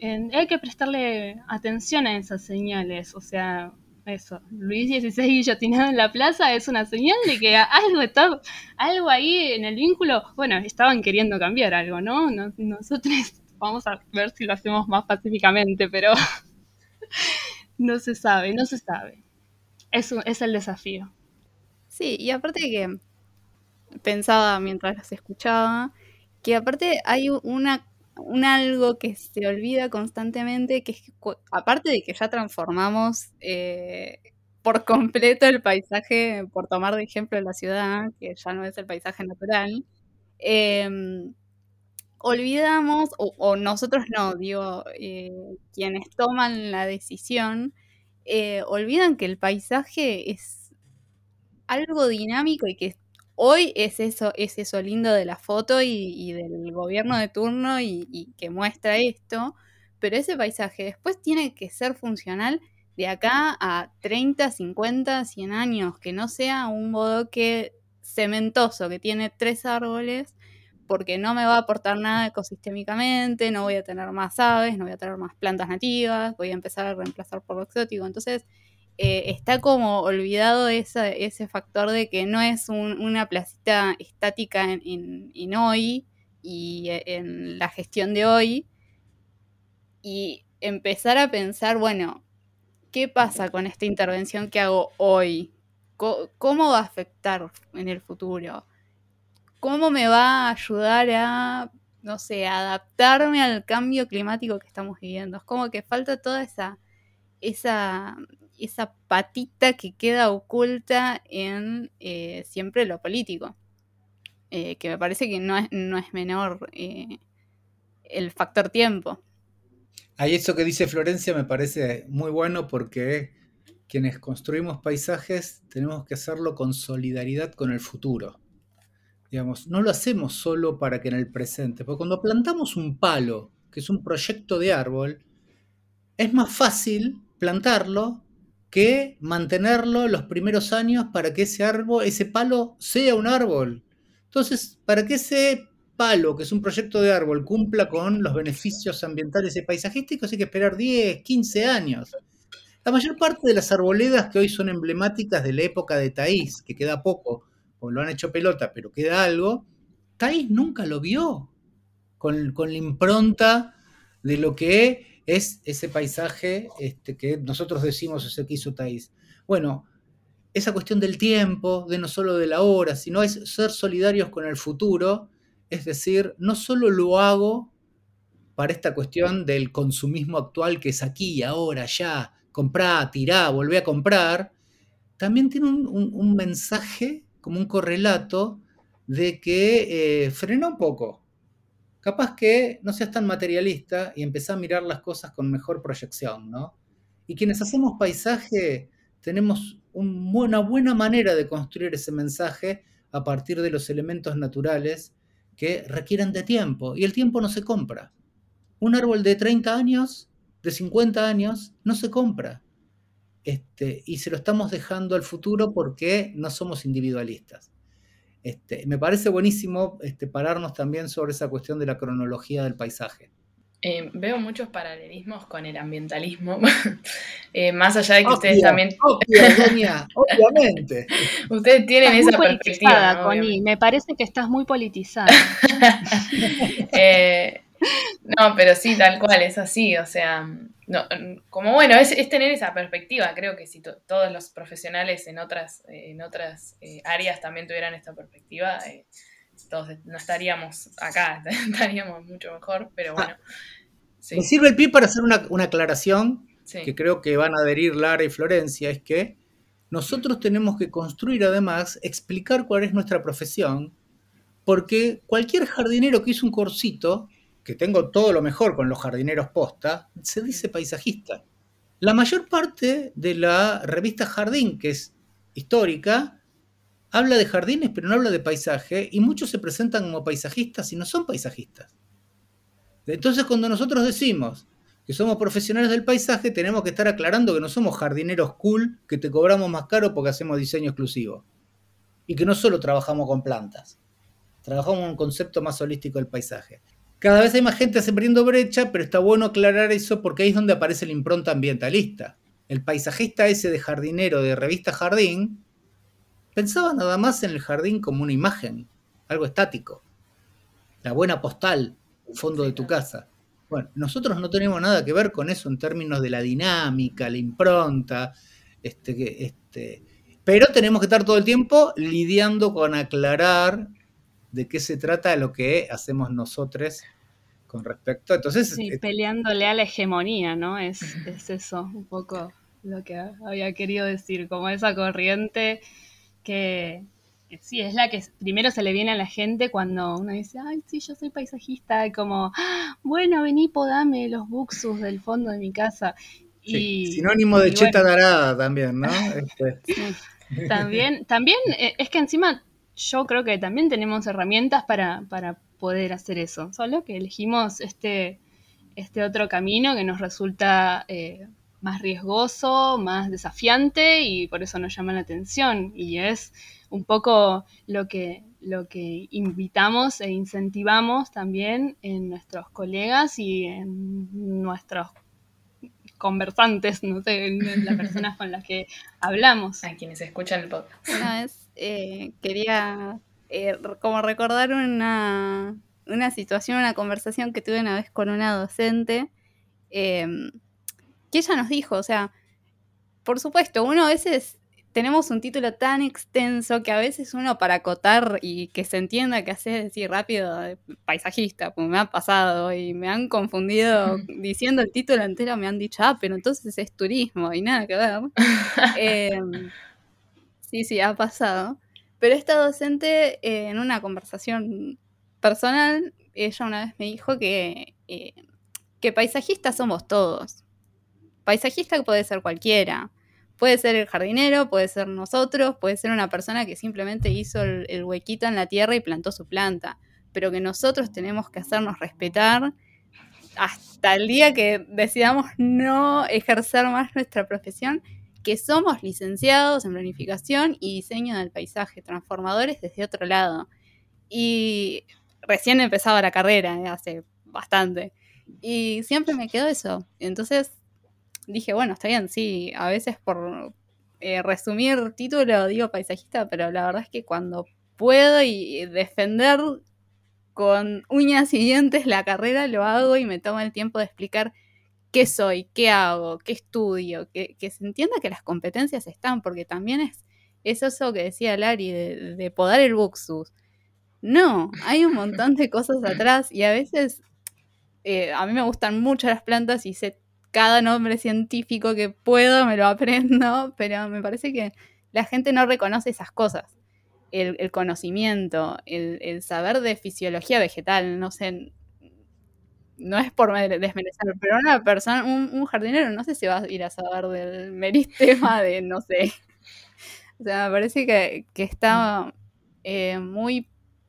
hay que prestarle atención a esas señales, o sea, eso, Luis XVI guillotinado en la plaza es una señal de que algo está, algo ahí en el vínculo, bueno, estaban queriendo cambiar algo, ¿no? nosotros vamos a ver si lo hacemos más pacíficamente, pero no se sabe, no se sabe. Eso es el desafío. Sí, y aparte que pensaba mientras las escuchaba, que aparte hay una un algo que se olvida constantemente, que es que, aparte de que ya transformamos eh, por completo el paisaje, por tomar de ejemplo la ciudad, que ya no es el paisaje natural, em, olvidamos, o, nosotros no, digo, eh, quienes toman la decisión, eh, olvidan que el paisaje es algo dinámico y que Hoy es eso, es eso lindo de la foto y, del gobierno de turno y, que muestra esto, pero ese paisaje después tiene que ser funcional de acá a 30, 50, 100 años, que no sea un bodoque cementoso que tiene tres árboles, porque no me va a aportar nada ecosistémicamente, no voy a tener más aves, no voy a tener más plantas nativas, voy a empezar a reemplazar por lo exótico. Entonces, eh, está como olvidado ese factor de que no es una placita estática en, hoy y e, en la gestión de hoy. Y empezar a pensar, bueno, ¿qué pasa con esta intervención que hago hoy? ¿Cómo va a afectar en el futuro? ¿Cómo me va a ayudar a, no sé, adaptarme al cambio climático que estamos viviendo? Es como que falta toda esa, esa esa patita que queda oculta en eh, siempre lo político. Eh, que me parece que no es, no es menor eh, el factor tiempo. Ahí eso que dice Florencia me parece muy bueno porque quienes construimos paisajes tenemos que hacerlo con solidaridad con el futuro. Digamos, no lo hacemos solo para que en el presente, porque cuando plantamos un palo, que es un proyecto de árbol, es más fácil plantarlo que mantenerlo los primeros años para que ese árbol, ese palo sea un árbol. Entonces, para que ese palo, que es un proyecto de árbol, cumpla con los beneficios ambientales y paisajísticos, hay que esperar 10, 15 años. La mayor parte de las arboledas que hoy son emblemáticas de la época de Taís, que queda poco, o lo han hecho pelota, pero queda algo, Taís nunca lo vio con, con la impronta de lo que es ese paisaje este, que nosotros decimos ese que hizo Thais. Bueno, esa cuestión del tiempo, de no solo de la hora, sino es ser solidarios con el futuro, es decir, no solo lo hago para esta cuestión del consumismo actual que es aquí, ahora, ya, comprá, tirá, volvé a comprar, también tiene un, mensaje, como un correlato, de que eh, frena un poco. Capaz que no seas tan materialista y empezá a mirar las cosas con mejor proyección, ¿no? Y quienes hacemos paisaje tenemos una buena manera de construir ese mensaje a partir de los elementos naturales que requieren de tiempo. Y el tiempo no se compra. Un árbol de 30 años, de 50 años, no se compra. Este, y se lo estamos dejando al futuro porque no somos individualistas. Este, me parece buenísimo este, pararnos también sobre esa cuestión de la cronología del paisaje. Eh, veo muchos paralelismos con el ambientalismo, eh, más allá de que ustedes también... obviamente. ustedes tienen esa perspectiva. Me parece que estás muy politizada. Eh, no, pero sí, tal cual, es así, o sea, no, como bueno, es, tener esa perspectiva, creo que si todos los profesionales en otras, en otras áreas también tuvieran esta perspectiva, todos no estaríamos acá, estaríamos mucho mejor, pero ah, bueno. Me sirve el pie para hacer una, aclaración que creo que van a adherir Lara y Florencia, es que nosotros tenemos que construir además, explicar cuál es nuestra profesión, porque cualquier jardinero que hizo un corsito, que tengo todo lo mejor con los jardineros posta, se dice paisajista. La mayor parte de la revista Jardín, que es histórica, habla de jardines pero no habla de paisaje, y muchos se presentan como paisajistas y no son paisajistas. Entonces, cuando nosotros decimos que somos profesionales del paisaje, tenemos que estar aclarando que no somos jardineros cool, que te cobramos más caro porque hacemos diseño exclusivo. Y que no solo trabajamos con plantas, trabajamos un concepto más holístico del paisaje. Cada vez hay más gente abriendo brecha, pero está bueno aclarar eso porque ahí es donde aparece la impronta ambientalista. El paisajista ese de jardinero de revista Jardín pensaba nada más en el jardín como una imagen, algo estático. La buena postal, fondo de tu casa. Bueno, nosotros no tenemos nada que ver con eso en términos de la dinámica, la impronta, este, este, pero tenemos que estar todo el tiempo lidiando con aclarar de qué se trata lo que hacemos nosotros con respecto. Entonces, sí, peleándole a la hegemonía, ¿no? Es, es eso, un poco lo que había querido decir, como esa corriente que, sí, es la que primero se le viene a la gente cuando uno dice, ay, sí, yo soy paisajista, como, ah, bueno, vení, podame los buxus del fondo de mi casa. y, sinónimo de cheta darada también, ¿no? Este. También, también eh, es que encima yo creo que también tenemos herramientas para, para poder hacer eso, solo que elegimos este, este otro camino que nos resulta eh, más riesgoso, más desafiante y por eso nos llama la atención y es un poco lo que, lo que invitamos e incentivamos también en nuestros colegas y en nuestros conversantes, no sé, en las personas con las que hablamos. A quienes escuchan el podcast. Una vez eh, quería eh, como recordar una, una situación, una conversación que tuve una vez con una docente, em, que ella nos dijo, o sea, por supuesto, uno a veces tenemos un título tan extenso que a veces uno para acotar y que se entienda que hace decir rápido eh, paisajista, pues me ha pasado y me han confundido diciendo el título entero, me han dicho, ah, pero entonces es turismo y nada que ver. Sí, sí, ha pasado. Pero esta docente eh, en una conversación personal, ella una vez me dijo que, eh, que paisajistas somos todos. Paisajista puede ser cualquiera Puede ser el jardinero, puede ser nosotros, puede ser una persona que simplemente hizo el, huequito en la tierra y plantó su planta, pero que nosotros tenemos que hacernos respetar hasta el día que decidamos no ejercer más nuestra profesión, que somos licenciados en planificación y diseño del paisaje, transformadores desde otro lado. Y recién empezaba la carrera, eh, hace bastante. Y siempre me quedó eso. Entonces, dije, bueno, está bien, sí, a veces por eh, resumir título digo paisajista, pero la verdad es que cuando puedo y defender con uñas y dientes la carrera, lo hago y me tomo el tiempo de explicar qué soy, qué hago, qué estudio, que, se entienda que las competencias están, porque también es, es eso que decía Lari, de, de podar el buxus. No, hay un montón de cosas atrás y a veces eh, a mí me gustan mucho las plantas y sé cada nombre científico que puedo, me lo aprendo, pero me parece que la gente no reconoce esas cosas. El, conocimiento, el, saber de fisiología vegetal, no sé, no es por desmerecer, pero una persona, un, jardinero no sé si va a ir a saber del meristema de, no sé. O sea, me parece que, está eh, muy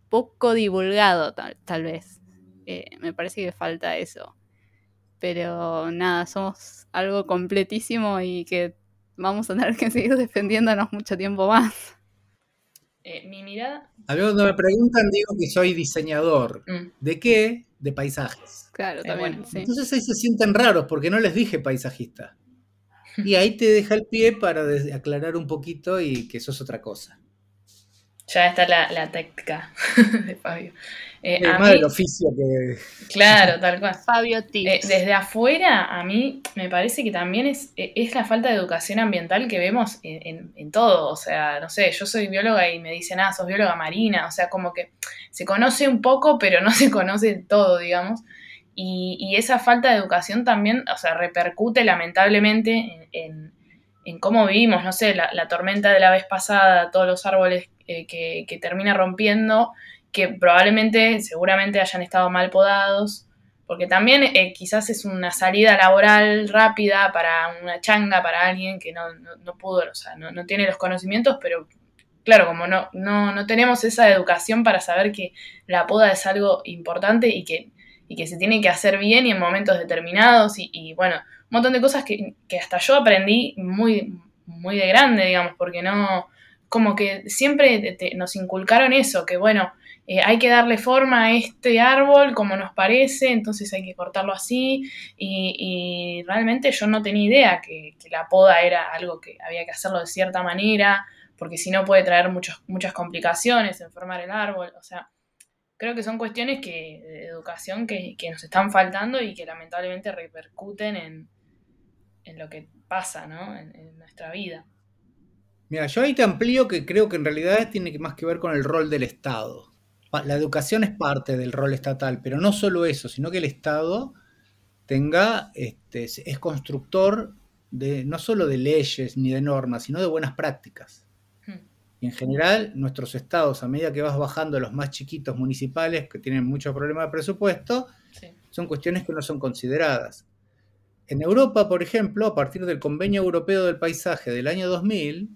poco divulgado, tal, vez. Eh, me parece que falta eso. Pero nada, somos algo completísimo y que vamos a tener que seguir defendiéndonos mucho tiempo más. Eh, mi mirada. A mí cuando me preguntan digo que soy diseñador. Mm. ¿De qué? De paisajes. Claro, también. Entonces ahí se sienten raros porque no les dije paisajista. Y ahí te deja el pie para aclarar un poquito y que eso es otra cosa. Ya está la, la técnica de Fabio. Eh, más del oficio que. Claro, tal cual. Fabio. Eh, desde afuera, a mí me parece que también es, eh, es la falta de educación ambiental que vemos en, en, todo. O sea, no sé, yo soy bióloga y me dicen, ah, sos bióloga marina. O sea, como que se conoce un poco, pero no se conoce todo, digamos. Y, esa falta de educación también, o sea, repercute lamentablemente en, cómo vivimos. No sé, la, tormenta de la vez pasada, todos los árboles que, que termina rompiendo que probablemente, seguramente hayan estado mal podados, porque también eh, quizás es una salida laboral rápida para una changa, para alguien que no, pudo, o sea, no, tiene los conocimientos, pero claro, como no, no, tenemos esa educación para saber que la poda es algo importante y que, que se tiene que hacer bien y en momentos determinados y, bueno, un montón de cosas que, hasta yo aprendí muy, muy de grande, digamos, porque no, como que siempre nos inculcaron eso, que bueno, eh, hay que darle forma a este árbol como nos parece, entonces hay que cortarlo así. Y, realmente yo no tenía idea que, la poda era algo que había que hacerlo de cierta manera, porque si no puede traer muchas complicaciones, enfermar el árbol. O sea, creo que son cuestiones que, de educación que, nos están faltando y que lamentablemente repercuten en, lo que pasa ¿no? en, en nuestra vida. Mira, yo ahí te amplío que creo que en realidad tiene más que ver con el rol del Estado la educación es parte del rol estatal, pero no solo eso, sino que el Estado tenga, este, es constructor de, no solo de leyes ni de normas, sino de buenas prácticas. Y en general, nuestros estados, a medida que vas bajando los más chiquitos municipales, que tienen muchos problemas de presupuesto, son cuestiones que no son consideradas. En Europa, por ejemplo, a partir del Convenio Europeo del Paisaje del año 2000,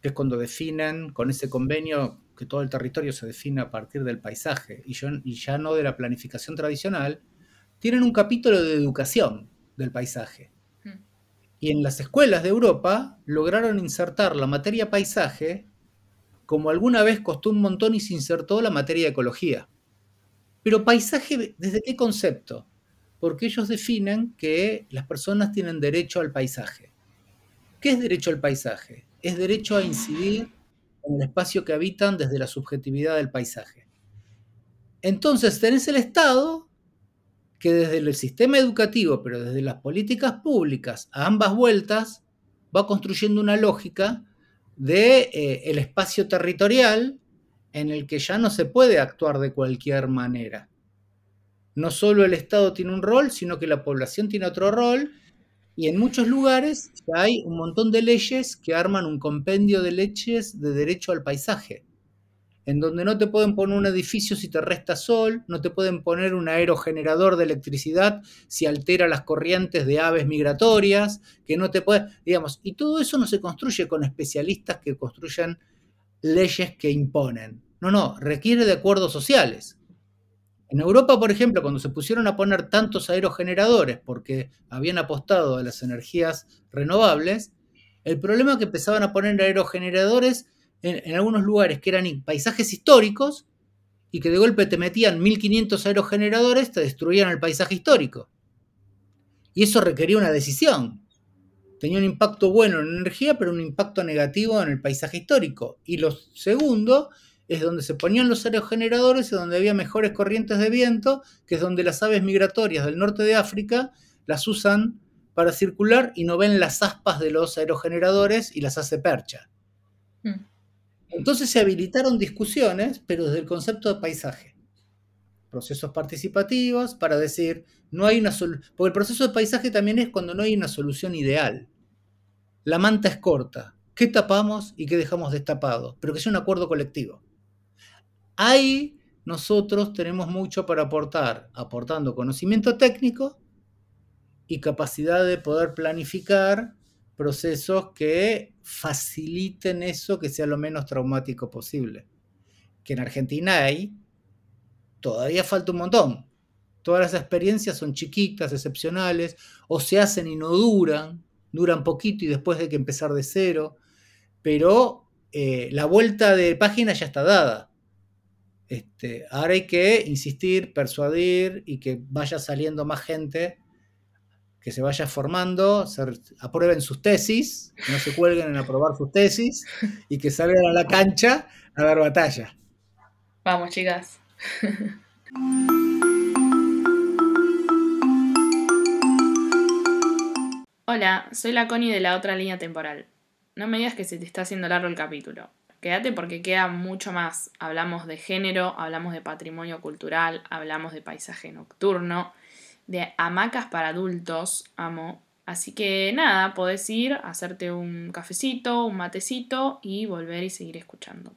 que es cuando definen con ese convenio que todo el territorio se define a partir del paisaje y, ya no de la planificación tradicional, tienen un capítulo de educación del paisaje. Y en las escuelas de Europa lograron insertar la materia paisaje como alguna vez costó un montón y se insertó la materia ecología. Pero paisaje, ¿desde qué concepto? Porque ellos definen que las personas tienen derecho al paisaje. ¿Qué es derecho al paisaje? Es derecho a incidir en el espacio que habitan desde la subjetividad del paisaje. Entonces tenés el Estado que desde el sistema educativo, pero desde las políticas públicas, a ambas vueltas, va construyendo una lógica de eh, el espacio territorial en el que ya no se puede actuar de cualquier manera. No solo el Estado tiene un rol, sino que la población tiene otro rol y en muchos lugares hay un montón de leyes que arman un compendio de leyes de derecho al paisaje, en donde no te pueden poner un edificio si te resta sol, no te pueden poner un aerogenerador de electricidad si altera las corrientes de aves migratorias, que no te puede, digamos, y todo eso no se construye con especialistas que construyan leyes que imponen. No, no, requiere de acuerdos sociales. En Europa, por ejemplo, cuando se pusieron a poner tantos aerogeneradores porque habían apostado a las energías renovables, el problema que empezaban a poner aerogeneradores en, algunos lugares que eran paisajes históricos y que de golpe te metían 1500 aerogeneradores, te destruían el paisaje histórico. Y eso requería una decisión. Tenía un impacto bueno en energía, pero un impacto negativo en el paisaje histórico. Y lo segundo es donde se ponían los aerogeneradores y donde había mejores corrientes de viento, que es donde las aves migratorias del norte de África las usan para circular y no ven las aspas de los aerogeneradores y las hace percha. Mm. Entonces se habilitaron discusiones, pero desde el concepto de paisaje. Procesos participativos para decir, no hay una solución. Porque el proceso de paisaje también es cuando no hay una solución ideal. La manta es corta. ¿Qué tapamos y qué dejamos destapado? Pero que sea un acuerdo colectivo. Ahí nosotros tenemos mucho para aportar, aportando conocimiento técnico y capacidad de poder planificar procesos que faciliten eso, que sea lo menos traumático posible. Que en Argentina hay, todavía falta un montón. Todas las experiencias son chiquitas, excepcionales, o se hacen y no duran, duran poquito y después hay que empezar de cero, pero eh, la vuelta de página ya está dada. Este, ahora hay que insistir, persuadir y que vaya saliendo más gente que se vaya formando, aprueben sus tesis, no se cuelguen en aprobar sus tesis y que salgan a la cancha a dar batalla. Vamos, chicas. Hola, soy la Connie de la otra línea temporal. No me digas que se te está haciendo largo el capítulo. Quédate porque queda mucho más. Hablamos de género, hablamos de patrimonio cultural, hablamos de paisaje nocturno de hamacas para adultos, amo. Así que nada, podés ir, hacerte un cafecito, un matecito y volver y seguir escuchando.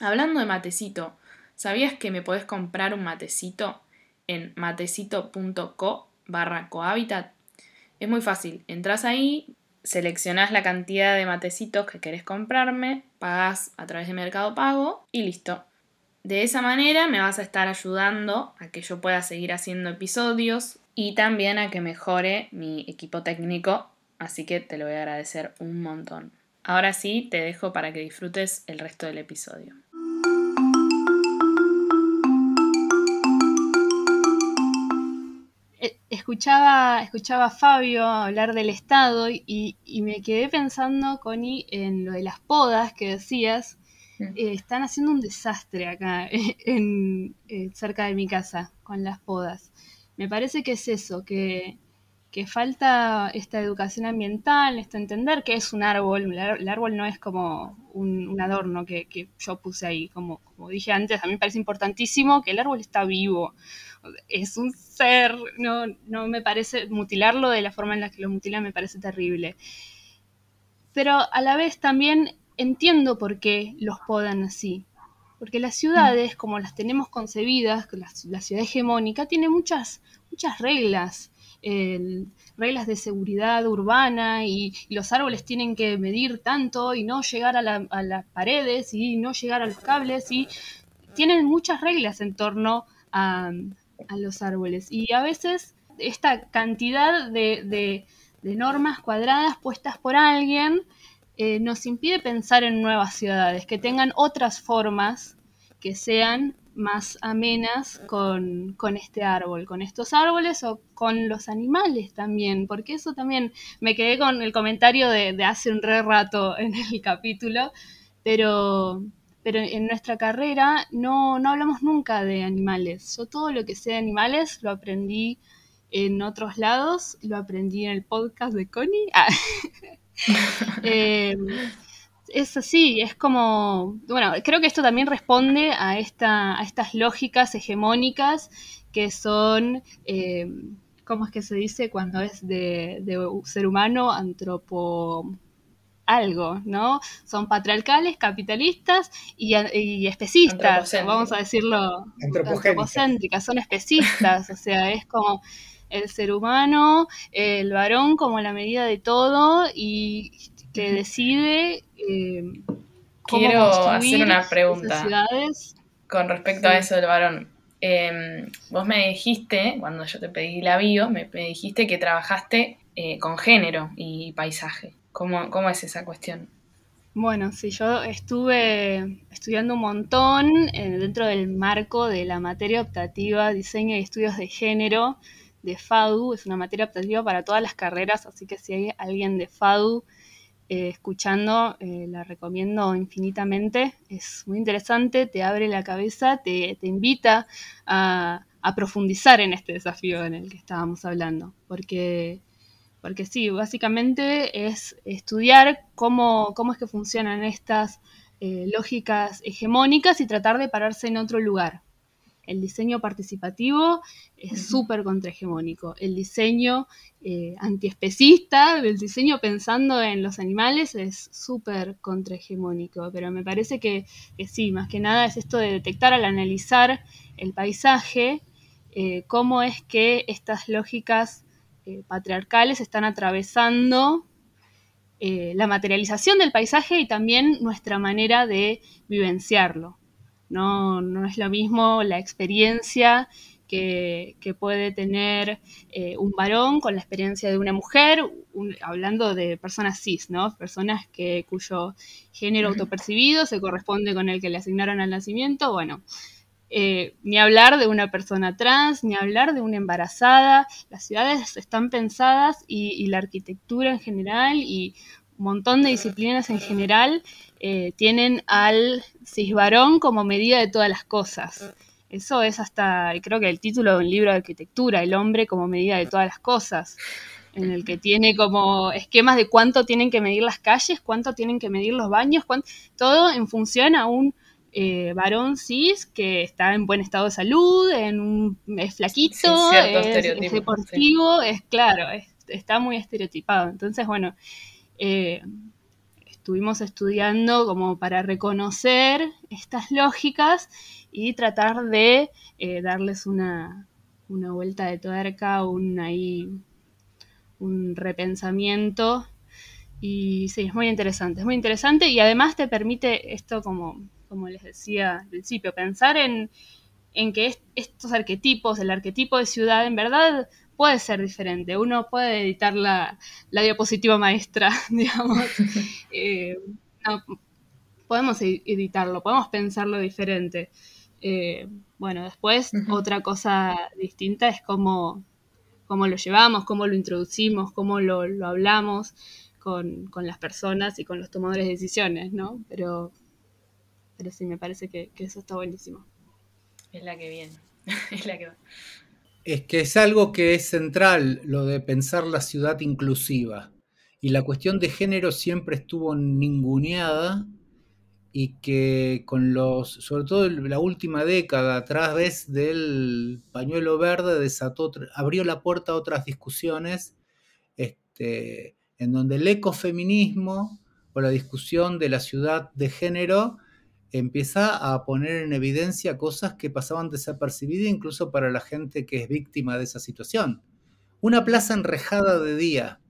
Hablando de matecito, ¿sabías que me podés comprar un matecito en matecito.co barra cohabitat? Es muy fácil, entras ahí, seleccionás la cantidad de matecitos que querés comprarme, pagás a través de Mercado Pago y listo. De esa manera me vas a estar ayudando a que yo pueda seguir haciendo episodios y también a que mejore mi equipo técnico, así que te lo voy a agradecer un montón. Ahora sí, te dejo para que disfrutes el resto del episodio. Eh, escuchaba, escuchaba a Fabio hablar del Estado y, me quedé pensando, Connie, en lo de las podas que decías, eh, están haciendo un desastre acá en, eh, cerca de mi casa con las podas. Me parece que es eso, que, falta esta educación ambiental, esto entender que es un árbol. El árbol no es como un, adorno que, yo puse ahí. Como, como dije antes, a mí me parece importantísimo que el árbol está vivo. Es un ser, no, no me parece mutilarlo de la forma en la que lo mutilan me parece terrible. Pero a la vez también entiendo por qué los podan así. Porque las ciudades, como las tenemos concebidas, la, ciudad hegemónica, tiene muchas, muchas reglas. reglas de seguridad urbana y, los árboles tienen que medir tanto y no llegar a, las paredes y no llegar a los cables y tienen muchas reglas en torno a, los árboles. Y a veces esta cantidad de normas cuadradas puestas por alguien eh, nos impide pensar en nuevas ciudades, que tengan otras formas que sean más amenas con, este árbol, con estos árboles o con los animales también, porque eso también me quedé con el comentario de, hace un re rato en el capítulo, pero, pero en nuestra carrera no, no hablamos nunca de animales. Yo todo lo que sé de animales lo aprendí en otros lados, lo aprendí en el podcast de Connie. Ah. Eh, es así, es como, bueno, creo que esto también responde a, esta, a estas lógicas hegemónicas que son, eh, ¿cómo es que se dice cuando es de, ser humano? Antropo algo, ¿no? Son patriarcales, capitalistas y, especistas, vamos a decirlo, antropocéntricas, son especistas, o sea, es como el ser humano, el varón como la medida de todo y que decide eh, Quiero hacer una pregunta con respecto a eso del varón. Em, vos me dijiste, cuando yo te pedí la bio, me, dijiste que trabajaste eh, con género y paisaje. ¿Cómo, ¿Cómo es esa cuestión? Bueno, sí, yo estuve estudiando un montón eh, dentro del marco de la materia optativa Diseño y Estudios de Género de FADU, es una materia optativa para todas las carreras, así que si hay alguien de FADU eh, escuchando, eh, la recomiendo infinitamente. Es muy interesante, te abre la cabeza, te, invita a, profundizar en este desafío en el que estábamos hablando. Porque, porque sí, básicamente es estudiar cómo, cómo es que funcionan estas eh, lógicas hegemónicas y tratar de pararse en otro lugar el diseño participativo es súper contrahegemónico. El diseño eh, antiespecista, el diseño pensando en los animales es súper contrahegemónico. Pero me parece que, sí, más que nada es esto de detectar al analizar el paisaje, eh, cómo es que estas lógicas eh, patriarcales están atravesando la materialización del paisaje y también nuestra manera de vivenciarlo. No, no es lo mismo la experiencia que, puede tener eh, un varón con la experiencia de una mujer, hablando de personas cis, ¿no? Personas que, cuyo género autopercibido se corresponde con el que le asignaron al nacimiento. Bueno, eh, ni hablar de una persona trans, ni hablar de una embarazada. Las ciudades están pensadas y la arquitectura en general y montón de disciplinas en general eh, tienen al cisbarón como medida de todas las cosas. Eso es hasta, creo que el título de un libro de arquitectura, el hombre como medida de todas las cosas, en el que tiene como esquemas de cuánto tienen que medir las calles, cuánto tienen que medir los baños, todo en función a un eh, varón cis que está en buen estado de salud, en un, es flaquito, es, deportivo, es claro, está muy estereotipado. Entonces, bueno, eh, estuvimos estudiando como para reconocer estas lógicas y tratar de eh, darles una, vuelta de tuerca, un, ahí, un repensamiento. Y sí, es muy interesante, es muy interesante y además te permite esto, como, como les decía al principio, pensar en, en que estos arquetipos, el arquetipo de ciudad, en verdad puede ser diferente. Uno puede editar la, diapositiva maestra, digamos. Eh, podemos e-, editarlo, podemos pensarlo diferente. Eh, bueno, después otra cosa distinta es cómo, cómo, lo llevamos, cómo lo introducimos, cómo lo, hablamos con, las personas y con los tomadores de decisiones, ¿no? Pero, pero sí, me parece que, que eso está buenísimo. Es la que viene, es la que va es que es algo que es central, lo de pensar la ciudad inclusiva. Y la cuestión de género siempre estuvo ninguneada y que con los, sobre todo la última década, a través del pañuelo verde, desató, abrió la puerta a otras discusiones, este, en donde el ecofeminismo o la discusión de la ciudad de género empieza a poner en evidencia cosas que pasaban desapercibidas incluso para la gente que es víctima de esa situación. Una plaza enrejada de día,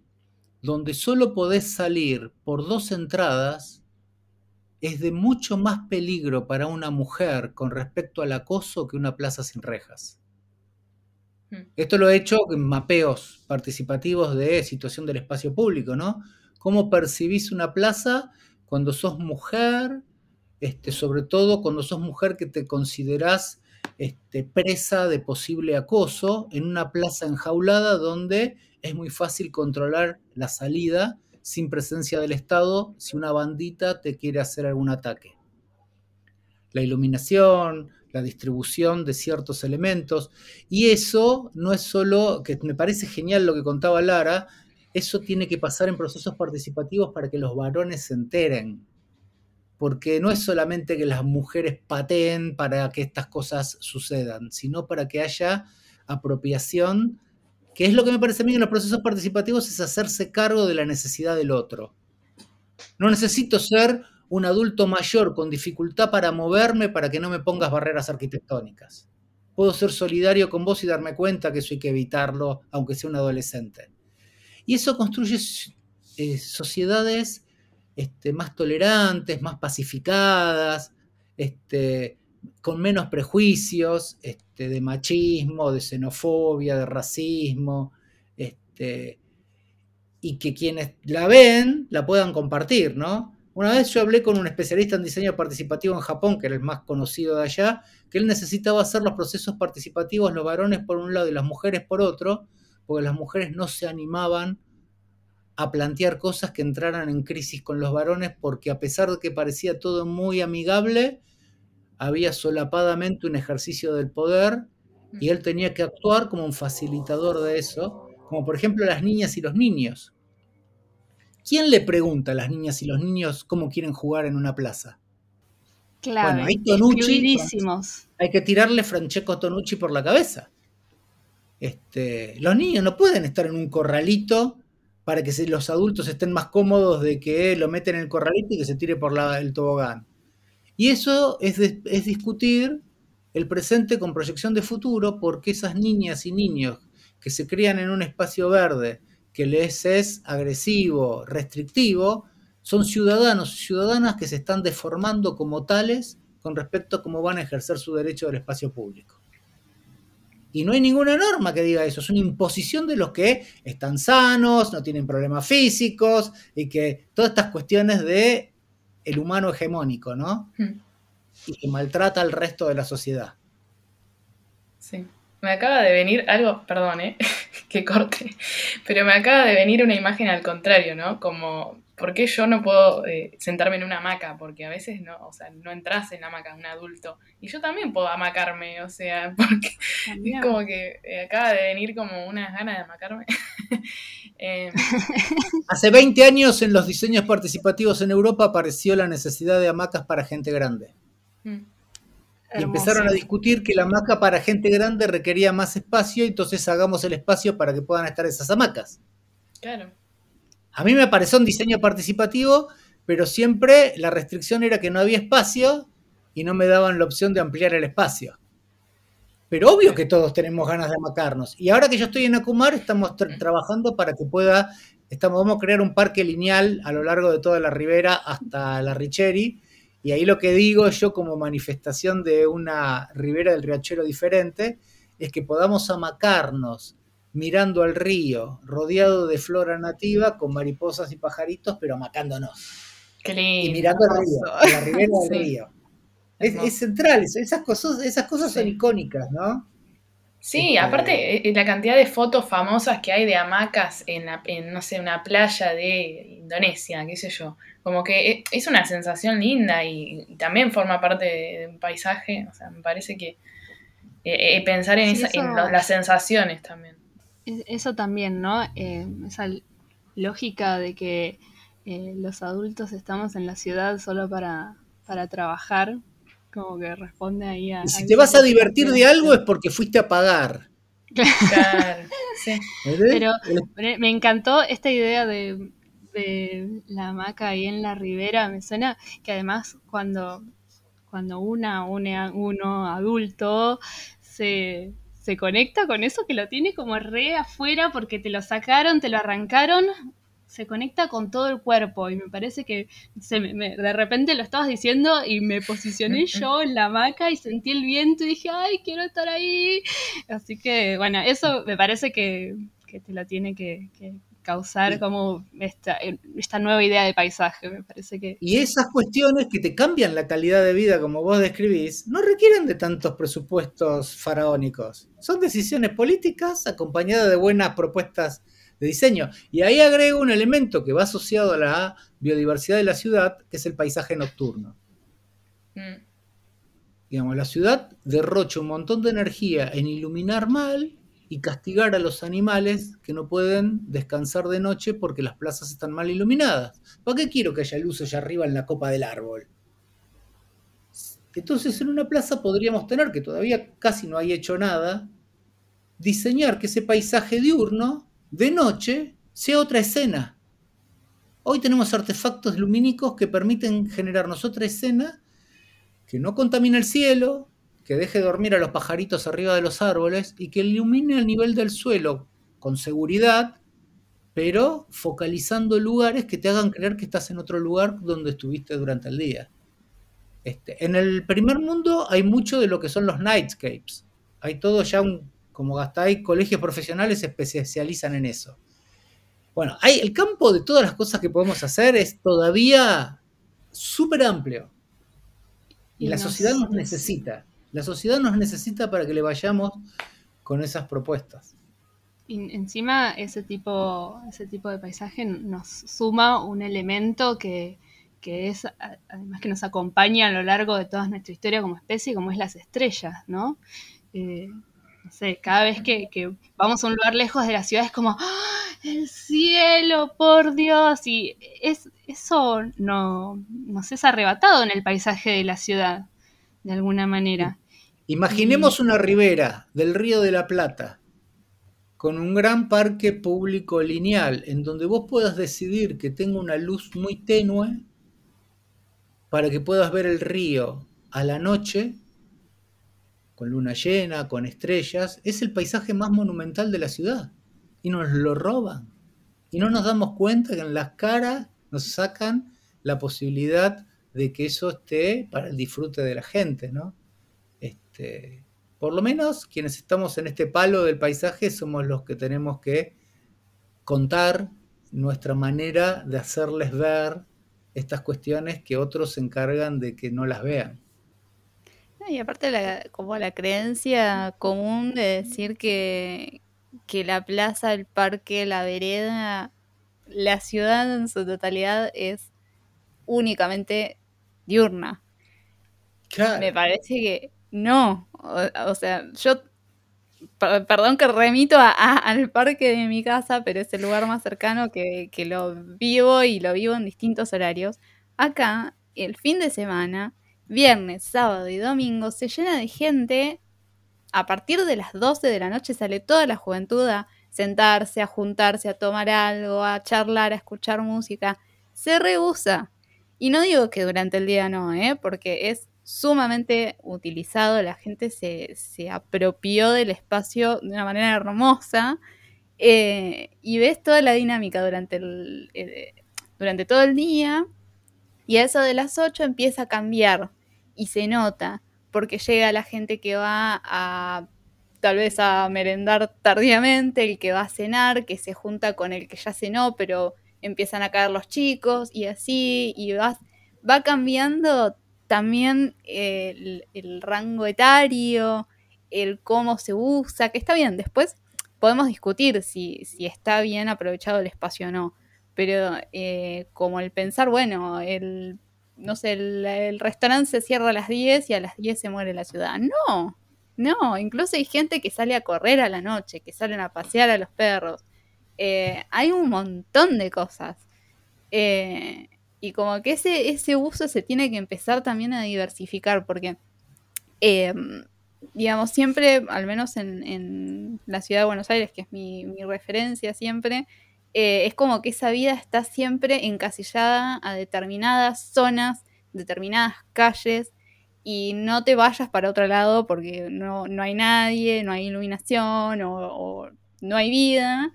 donde solo podés salir por dos entradas, es de mucho más peligro para una mujer con respecto al acoso que una plaza sin rejas. Hmm. Esto lo he hecho en mapeos participativos de situación del espacio público, ¿no? ¿Cómo percibís una plaza cuando sos mujer, este, sobre todo cuando sos mujer que te considerás este, presa de posible acoso en una plaza enjaulada donde es muy fácil controlar la salida sin presencia del Estado si una bandita te quiere hacer algún ataque. La iluminación, la distribución de ciertos elementos, y eso no es solo, que me parece genial lo que contaba Lara, eso tiene que pasar en procesos participativos para que los varones se enteren porque no es solamente que las mujeres pateen para que estas cosas sucedan, sino para que haya apropiación, que es lo que me parece a mí en los procesos participativos, es hacerse cargo de la necesidad del otro. No necesito ser un adulto mayor con dificultad para moverme para que no me pongas barreras arquitectónicas. Puedo ser solidario con vos y darme cuenta que eso hay que evitarlo, aunque sea un adolescente. Y eso construye eh, sociedades este, más tolerantes, más pacificadas, este, con menos prejuicios este, de machismo, de xenofobia, de racismo, y que quienes la ven la puedan compartir, ¿no? Una vez yo hablé con un especialista en diseño participativo en Japón, que era el más conocido de allá, que él necesitaba hacer los procesos participativos, los varones por un lado y las mujeres por otro, porque las mujeres no se animaban a plantear cosas que entraran en crisis con los varones, porque a pesar de que parecía todo muy amigable, había solapadamente un ejercicio del poder y él tenía que actuar como un facilitador de eso, como por ejemplo las niñas y los niños. ¿Quién le pregunta a las niñas y los niños cómo quieren jugar en una plaza? Claro, bueno, hay Tonucci, hay que tirarle Francesco Tonucci por la cabeza. Este, los niños no pueden estar en un corralito para que los adultos estén más cómodos de que lo meten en el corralito y que se tire por el tobogán. Y eso es, discutir el presente con proyección de futuro porque esas niñas y niños que se crían en un espacio verde que les es agresivo, restrictivo, son ciudadanos ciudadanas que se están deformando como tales con respecto a cómo van a ejercer su derecho del espacio público. Y no hay ninguna norma que diga eso, es una imposición de los que están sanos, no tienen problemas físicos y que todas estas cuestiones de el humano hegemónico, ¿no? Hmm. Y que maltrata al resto de la sociedad. Sí. Me acaba de venir algo, perdón, ¿eh? que corte, pero me acaba de venir una imagen al contrario, ¿no? Como, ¿por qué yo no puedo eh, sentarme en una hamaca? Porque a veces no, o sea, no entras en la hamaca, un adulto. Y yo también puedo amacarme, o sea, porque es como que eh, acaba de venir como unas ganas de amacarme. Em, Hace 20 años en los diseños participativos en Europa apareció la necesidad de hamacas para gente grande. Mm. Y empezaron a discutir que la hamaca para gente grande requería más espacio, entonces hagamos el espacio para que puedan estar esas hamacas. Claro. A mí me pareció un diseño participativo, pero siempre la restricción era que no había espacio y no me daban la opción de ampliar el espacio. Pero obvio que todos tenemos ganas de hamacarnos. Y ahora que yo estoy en Acumar, estamos trabajando para que pueda, estamos, vamos a crear un parque lineal a lo largo de toda la ribera hasta la Richeri, y ahí lo que digo yo como manifestación de una ribera del riachuelo diferente es que podamos amacarnos mirando al río, rodeado de flora nativa, con mariposas y pajaritos, pero amacándonos. Qué lindo. Y mirando al río, la ribera del río. Es, central, esas cosas, esas cosas son icónicas, ¿no? Sí, este, aparte eh, la cantidad de fotos famosas que hay de hamacas en, en, no sé, una playa de Indonesia, qué sé yo. Como que e, es una sensación linda y, también forma parte de, un paisaje. O sea, me parece que eh, eh, pensar en, las sensaciones también. Eso también, ¿no? esa lógica de que los adultos estamos en la ciudad solo para, para trabajar, como que responde ahí a... si te vas a divertir de algo es porque fuiste a pagar. Claro, sí. Pero me encantó esta idea de, la hamaca ahí en la ribera. Me suena que además cuando, cuando una une uno adulto se, se conecta con eso que lo tiene como re afuera porque te lo sacaron, te lo arrancaron se conecta con todo el cuerpo y me parece que se me, de repente lo estabas diciendo y me posicioné yo en la hamaca y sentí el viento y dije, ay, quiero estar ahí. Así que, bueno, eso me parece que, te lo tiene que, causar como esta, esta, nueva idea de paisaje, me parece que... Y esas cuestiones que te cambian la calidad de vida, como vos describís, no requieren de tantos presupuestos faraónicos. Son decisiones políticas acompañadas de buenas propuestas de diseño. Y ahí agrego un elemento que va asociado a la biodiversidad de la ciudad, que es el paisaje nocturno. Mm. Digamos, la ciudad derrocha un montón de energía en iluminar mal y castigar a los animales que no pueden descansar de noche porque las plazas están mal iluminadas. ¿Para qué quiero que haya luz allá arriba en la copa del árbol? Entonces en una plaza podríamos tener, que todavía casi no hay hecho nada, diseñar que ese paisaje diurno de noche sea otra escena. Hoy tenemos artefactos lumínicos que permiten generarnos otra escena que no contamine el cielo, que deje dormir a los pajaritos arriba de los árboles y que ilumine al nivel del suelo con seguridad, pero focalizando lugares que te hagan creer que estás en otro lugar donde estuviste durante el día. Este, en el primer mundo hay mucho de lo que son los nightscapes. Hay todo ya un como gastáis, colegios profesionales se especializan en eso. Bueno, hay, el campo de todas las cosas que podemos hacer es todavía súper amplio. Y, la sociedad nos necesita. La sociedad nos necesita para que le vayamos con esas propuestas. encima ese tipo, ese tipo de paisaje nos suma un elemento que, es, además que nos acompaña a lo largo de toda nuestra historia como especie, como es las estrellas, ¿no? Eh, no sé, cada vez que, vamos a un lugar lejos de la ciudad es como, ¡Ah, el cielo, por Dios, y es, eso no, nos es arrebatado en el paisaje de la ciudad, de alguna manera. Imaginemos una ribera del Río de la Plata con un gran parque público lineal en donde vos puedas decidir que tenga una luz muy tenue para que puedas ver el río a la noche con luna llena, con estrellas, es el paisaje más monumental de la ciudad y nos lo roban. Y no nos damos cuenta que en las caras nos sacan la posibilidad de que eso esté para el disfrute de la gente, ¿no? Este, por lo menos quienes estamos en este palo del paisaje somos los que tenemos que contar nuestra manera de hacerles ver estas cuestiones que otros se encargan de que no las vean. Y aparte como la creencia común de decir que, que la plaza, el parque, la vereda, la ciudad en su totalidad es únicamente diurna. Me parece que no, o, sea, yo, perdón que remito al parque de mi casa, pero es el lugar más cercano que, que lo vivo y lo vivo en distintos horarios. Acá, el fin de semana, viernes, sábado y domingo, se llena de gente. A partir de las 12 de la noche sale toda la juventud a sentarse, a juntarse, a tomar algo, a charlar, a escuchar música. Se rehúsa. Y no digo que durante el día no, ¿eh? porque es sumamente utilizado, la gente se, apropió del espacio de una manera hermosa eh, y ves toda la dinámica durante, el, eh, durante todo el día y a eso de las 8 empieza a cambiar y se nota porque llega la gente que va a tal vez a merendar tardíamente, el que va a cenar, que se junta con el que ya cenó, pero empiezan a caer los chicos y así, y va, va cambiando también el, rango etario, el cómo se usa, que está bien, después podemos discutir si, está bien aprovechado el espacio o no, pero eh, como el pensar, bueno, el, no sé, el, restaurante se cierra a las 10 y a las 10 se muere la ciudad. No, no, incluso hay gente que sale a correr a la noche, que salen a pasear a los perros. Eh, hay un montón de cosas. Eh, y como que ese, ese uso se tiene que empezar también a diversificar, porque, em, digamos, siempre, al menos en, la ciudad de Buenos Aires, que es mi, referencia siempre, eh, es como que esa vida está siempre encasillada a determinadas zonas, determinadas calles, y no te vayas para otro lado porque no, hay nadie, no hay iluminación o, no hay vida.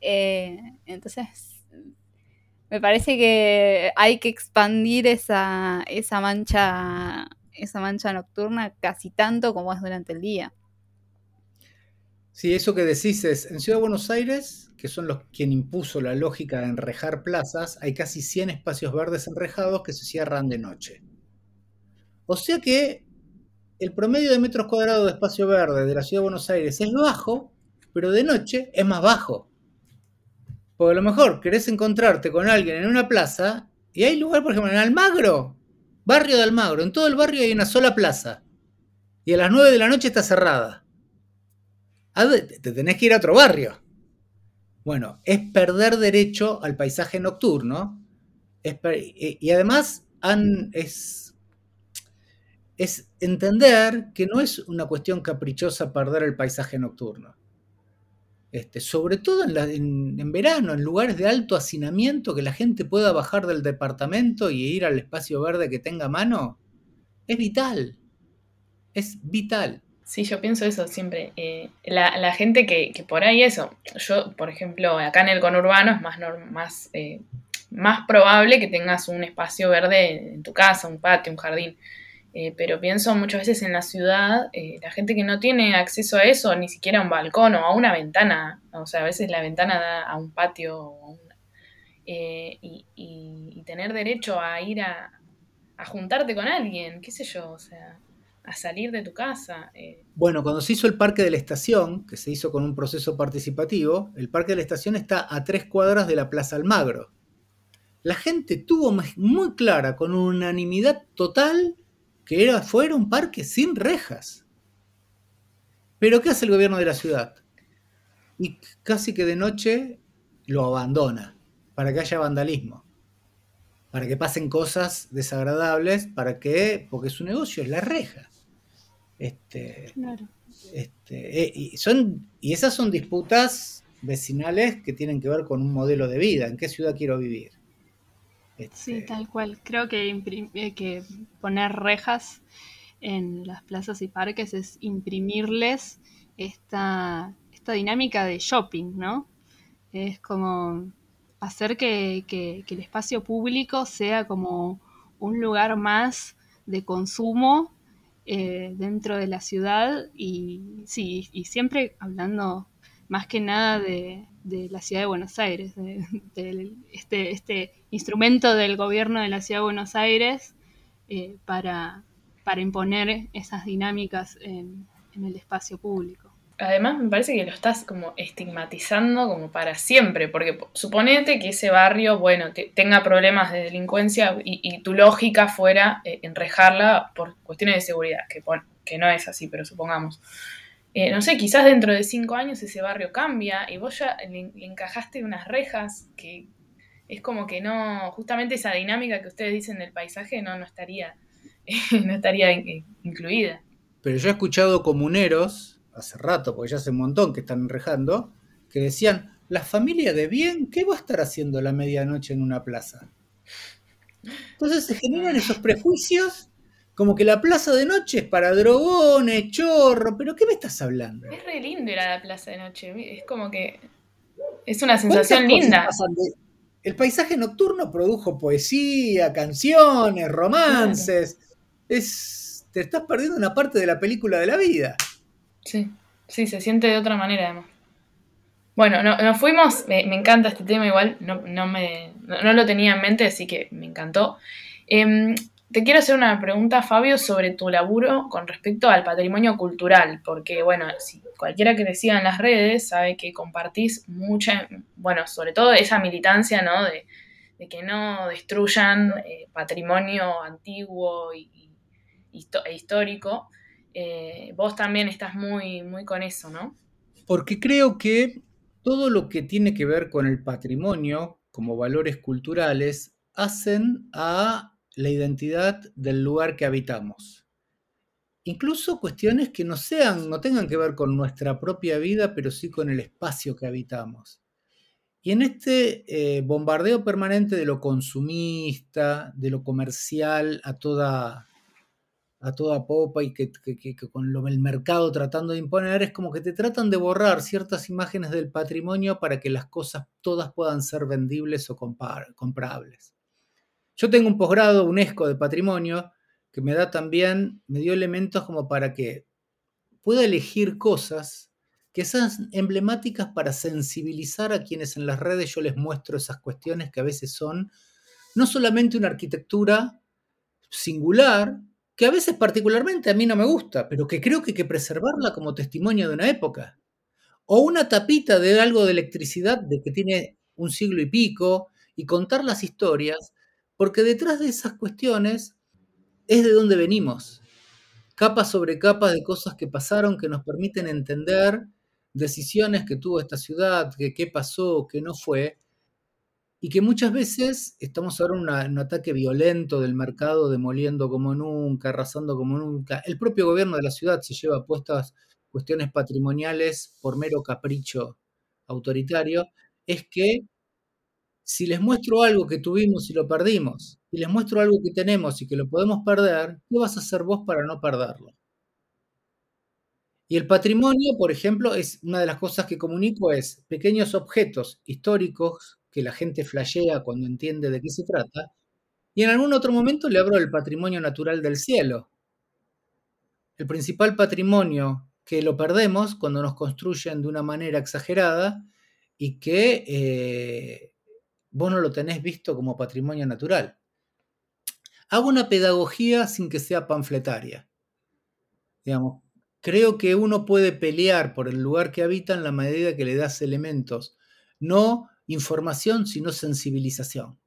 Eh, entonces me parece que hay que expandir esa, esa mancha esa mancha nocturna casi tanto como es durante el día. Sí, eso que decís es, en Ciudad de Buenos Aires, que son los quien impuso la lógica de enrejar plazas, hay casi 100 espacios verdes enrejados que se cierran de noche. O sea que el promedio de metros cuadrados de espacio verde de la Ciudad de Buenos Aires es bajo, pero de noche es más bajo. Porque a lo mejor querés encontrarte con alguien en una plaza y hay lugar, por ejemplo, en Almagro, barrio de Almagro, en todo el barrio hay una sola plaza. Y a las 9 de la noche está cerrada. Te tenés que ir a otro barrio. Bueno, es perder derecho al paisaje nocturno. y además es, es entender que no es una cuestión caprichosa perder el paisaje nocturno. Este, sobre todo en, verano, en lugares de alto hacinamiento, que la gente pueda bajar del departamento y ir al espacio verde que tenga mano, es vital. Es vital. Sí, yo pienso eso siempre. Eh, la, gente que, por ahí eso, yo, por ejemplo, acá en el conurbano es más, más, eh, más probable que tengas un espacio verde en tu casa, un patio, un jardín. Eh, pero pienso muchas veces en la ciudad, eh, la gente que no tiene acceso a eso, ni siquiera a un balcón o a una ventana, o sea, a veces la ventana da a un patio eh, y, tener derecho a ir a, juntarte con alguien, qué sé yo, o sea, salir de tu casa. Eh. Bueno, cuando se hizo el parque de la estación, que se hizo con un proceso participativo, el parque de la estación está a tres cuadras de la Plaza Almagro. La gente tuvo muy clara, con unanimidad total, que era, fuera un parque sin rejas. Pero ¿qué hace el gobierno de la ciudad? Y casi que de noche lo abandona para que haya vandalismo para que pasen cosas desagradables, para que, porque su negocio es la reja. Este, este, eh, y, son, y esas son disputas vecinales que tienen que ver con un modelo de vida, en qué ciudad quiero vivir. Este, sí, tal cual. Creo que, eh, que poner rejas en las plazas y parques es imprimirles esta, esta dinámica de shopping, ¿no? Es como hacer que, el espacio público sea como un lugar más de consumo eh, dentro de la ciudad y sí, y siempre hablando más que nada de, la ciudad de Buenos Aires, de, este, este, instrumento del gobierno de la ciudad de Buenos Aires eh, para, para, imponer esas dinámicas en el espacio público además me parece que lo estás como estigmatizando como para siempre, porque suponete que ese barrio, bueno, tenga problemas de delincuencia y, tu lógica fuera eh, enrejarla por cuestiones de seguridad, que, que no es así, pero supongamos. Eh, no sé, quizás dentro de cinco años ese barrio cambia y vos ya le, encajaste unas rejas que es como que no, justamente esa dinámica que ustedes dicen del paisaje no, no estaría, no estaría incluida. Pero yo he escuchado comuneros hace rato, porque ya hace un montón que están enrejando, que decían, la familia de bien, ¿qué va a estar haciendo la medianoche en una plaza? Entonces se generan esos prejuicios como que la plaza de noche es para drogones, chorro, pero ¿qué me estás hablando? Es re lindo ir a la plaza de noche, es como que es una sensación linda. El paisaje nocturno produjo poesía, canciones, romances. Es, te estás perdiendo una parte de la película de la vida. Sí, sí, se siente de otra manera además. Bueno, nos fuimos, me, encanta este tema igual, no, no me, no, lo tenía en mente, así que me encantó. Em, te quiero hacer una pregunta, Fabio, sobre tu laburo con respecto al patrimonio cultural, porque, bueno, si cualquiera que te siga en las redes sabe que compartís mucha, bueno, sobre todo esa militancia, ¿no? De, que no destruyan eh, patrimonio antiguo y, e histórico. Eh, vos también estás muy, muy con eso, ¿no? Porque creo que todo lo que tiene que ver con el patrimonio como valores culturales hacen a la identidad del lugar que habitamos. Incluso cuestiones que no sean, no tengan que ver con nuestra propia vida, pero sí con el espacio que habitamos. Y en este eh, bombardeo permanente de lo consumista, de lo comercial, a toda, a toda popa y que, con lo, el mercado tratando de imponer, es como que te tratan de borrar ciertas imágenes del patrimonio para que las cosas todas puedan ser vendibles o comprables. Yo tengo un posgrado UNESCO de patrimonio que me da también, me dio elementos como para que pueda elegir cosas que sean emblemáticas para sensibilizar a quienes en las redes yo les muestro esas cuestiones que a veces son no solamente una arquitectura singular, que a veces particularmente a mí no me gusta, pero que creo que hay que preservarla como testimonio de una época. O una tapita de algo de electricidad de que tiene un siglo y pico y contar las historias, porque detrás de esas cuestiones es de donde venimos. Capas sobre capas de cosas que pasaron que nos permiten entender decisiones que tuvo esta ciudad, que qué pasó, qué no fue, y que muchas veces estamos ahora en un ataque violento del mercado, demoliendo como nunca, arrasando como nunca. El propio gobierno de la ciudad se lleva puestas cuestiones patrimoniales por mero capricho autoritario, es que si les muestro algo que tuvimos y lo perdimos, y les muestro algo que tenemos y que lo podemos perder, ¿qué vas a hacer vos para no perderlo? Y el patrimonio, por ejemplo, es una de las cosas que comunico es pequeños objetos históricos que la gente flashea cuando entiende de qué se trata, y en algún otro momento le abro el patrimonio natural del cielo. El principal patrimonio que lo perdemos cuando nos construyen de una manera exagerada y que eh, vos no lo tenés visto como patrimonio natural. Hago una pedagogía sin que sea panfletaria. Digamos, creo que uno puede pelear por el lugar que habita en la medida que le das elementos, no información, sino sensibilización.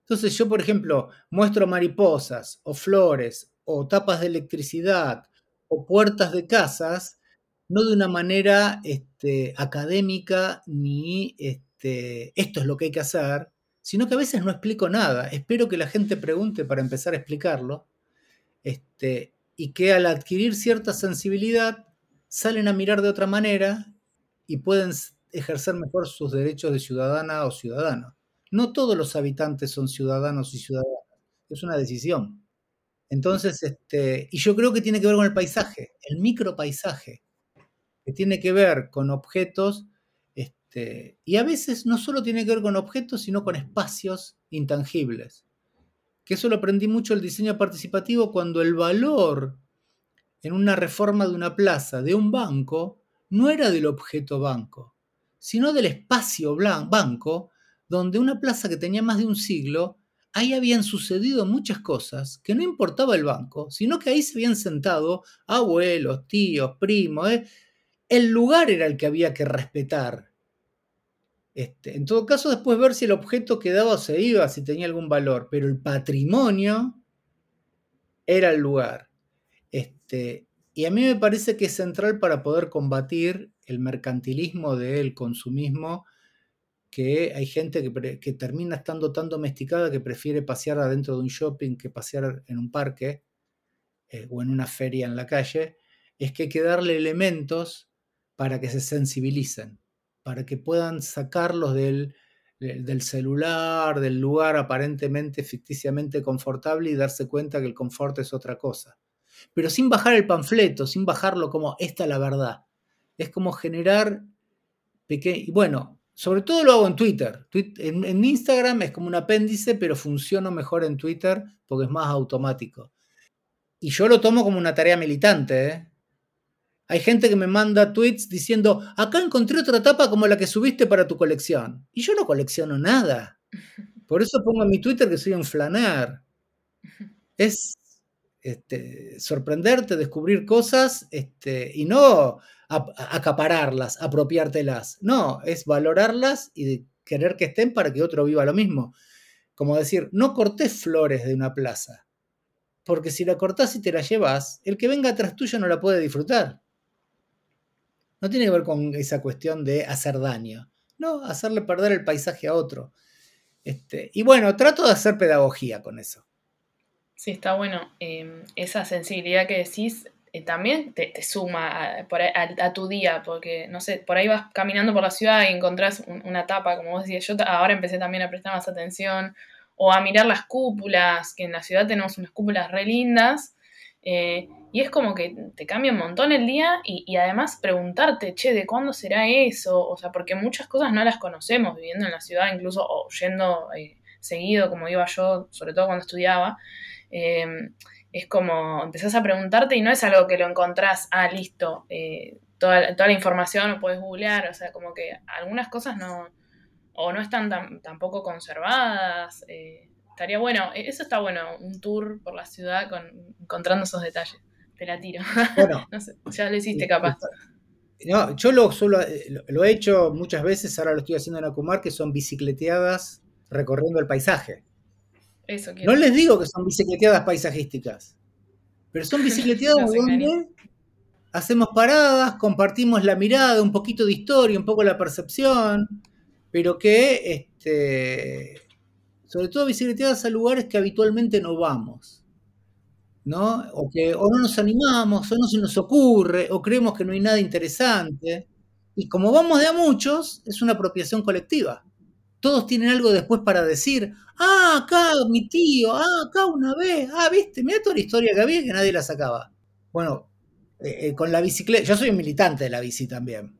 Entonces yo, por ejemplo, muestro mariposas o flores o tapas de electricidad o puertas de casas, no de una manera este, académica ni esto es lo que hay que hacer, sino que a veces no explico nada. Espero que la gente pregunte para empezar a explicarlo. Este, y que al adquirir cierta sensibilidad salen a mirar de otra manera y pueden ejercer mejor sus derechos de ciudadana o ciudadano. No todos los habitantes son ciudadanos y ciudadanas, es una decisión. Entonces, este, y yo creo que tiene que ver con el paisaje, el micropaisaje, que tiene que ver con objetos, este, y a veces no solo tiene que ver con objetos, sino con espacios intangibles. Que eso lo aprendí mucho el diseño participativo cuando el valor en una reforma de una plaza, de un banco, no era del objeto banco, sino del espacio banco, donde una plaza que tenía más de un siglo, ahí habían sucedido muchas cosas que no importaba el banco, sino que ahí se habían sentado abuelos, tíos, primos. ¿eh? El lugar era el que había que respetar. Este, en todo caso, después ver si el objeto quedaba o se iba, si tenía algún valor, pero el patrimonio era el lugar. Este, y a mí me parece que es central para poder combatir el mercantilismo del consumismo, que hay gente que, termina estando tan domesticada que prefiere pasear adentro de un shopping que pasear en un parque eh, o en una feria en la calle, es que hay que darle elementos para que se sensibilicen, para que puedan sacarlos del, del celular, del lugar aparentemente ficticiamente confortable y darse cuenta que el confort es otra cosa. Pero sin bajar el panfleto, sin bajarlo como esta es la verdad es como generar pequeño, bueno, sobre todo lo hago en Twitter. En, Instagram es como un apéndice, pero funciona mejor en Twitter porque es más automático. Y yo lo tomo como una tarea militante. ¿eh? Hay gente que me manda tweets diciendo, acá encontré otra tapa como la que subiste para tu colección. Y yo no colecciono nada. Por eso pongo en mi Twitter que soy un flaner. Es este, sorprenderte, descubrir cosas este, y no acapararlas, apropiártelas. No, es valorarlas y querer que estén para que otro viva lo mismo. Como decir, no cortes flores de una plaza, porque si la cortás y te la llevas, el que venga atrás tuyo no la puede disfrutar. No tiene que ver con esa cuestión de hacer daño, no, hacerle perder el paisaje a otro. Este, y bueno, trato de hacer pedagogía con eso. Sí, está bueno. Em, esa sensibilidad que decís eh, también te, suma a, tu día, porque, no sé, por ahí vas caminando por la ciudad y encontrás una tapa, como vos decías, yo ahora empecé también a prestar más atención, o a mirar las cúpulas, que en la ciudad tenemos unas cúpulas re lindas, eh, y es como que te cambia un montón el día y, además preguntarte, che, ¿de cuándo será eso? O sea, porque muchas cosas no las conocemos viviendo en la ciudad, incluso o yendo eh, seguido, como iba yo, sobre todo cuando estudiaba es como empezás a preguntarte y no es algo que lo encontrás, ah, listo, eh, toda, toda, la información lo puedes googlear, o sea, como que algunas cosas no, o no están tampoco conservadas. Estaría bueno, e, eso está bueno, un tour por la ciudad con, encontrando esos detalles. Te la tiro. Bueno, no sé, ya lo hiciste capaz. No, yo lo, solo, eh, lo, he hecho muchas veces, ahora lo estoy haciendo en Acumar, que son bicicleteadas recorriendo el paisaje. No les digo que son bicicleteadas paisajísticas, pero son bicicleteadas donde hacemos paradas, compartimos la mirada, un poquito de historia, un poco la percepción, pero que, este, sobre todo bicicleteadas a lugares que habitualmente no vamos. ¿no? O que o no nos animamos, o no se nos ocurre, o creemos que no hay nada interesante. Y como vamos de a muchos, es una apropiación colectiva todos tienen algo después para decir, ah, acá mi tío, ah, acá una vez, ah, viste, mira toda la historia que había que nadie la sacaba. Bueno, eh, eh, con la bicicleta, yo soy un militante de la bici también,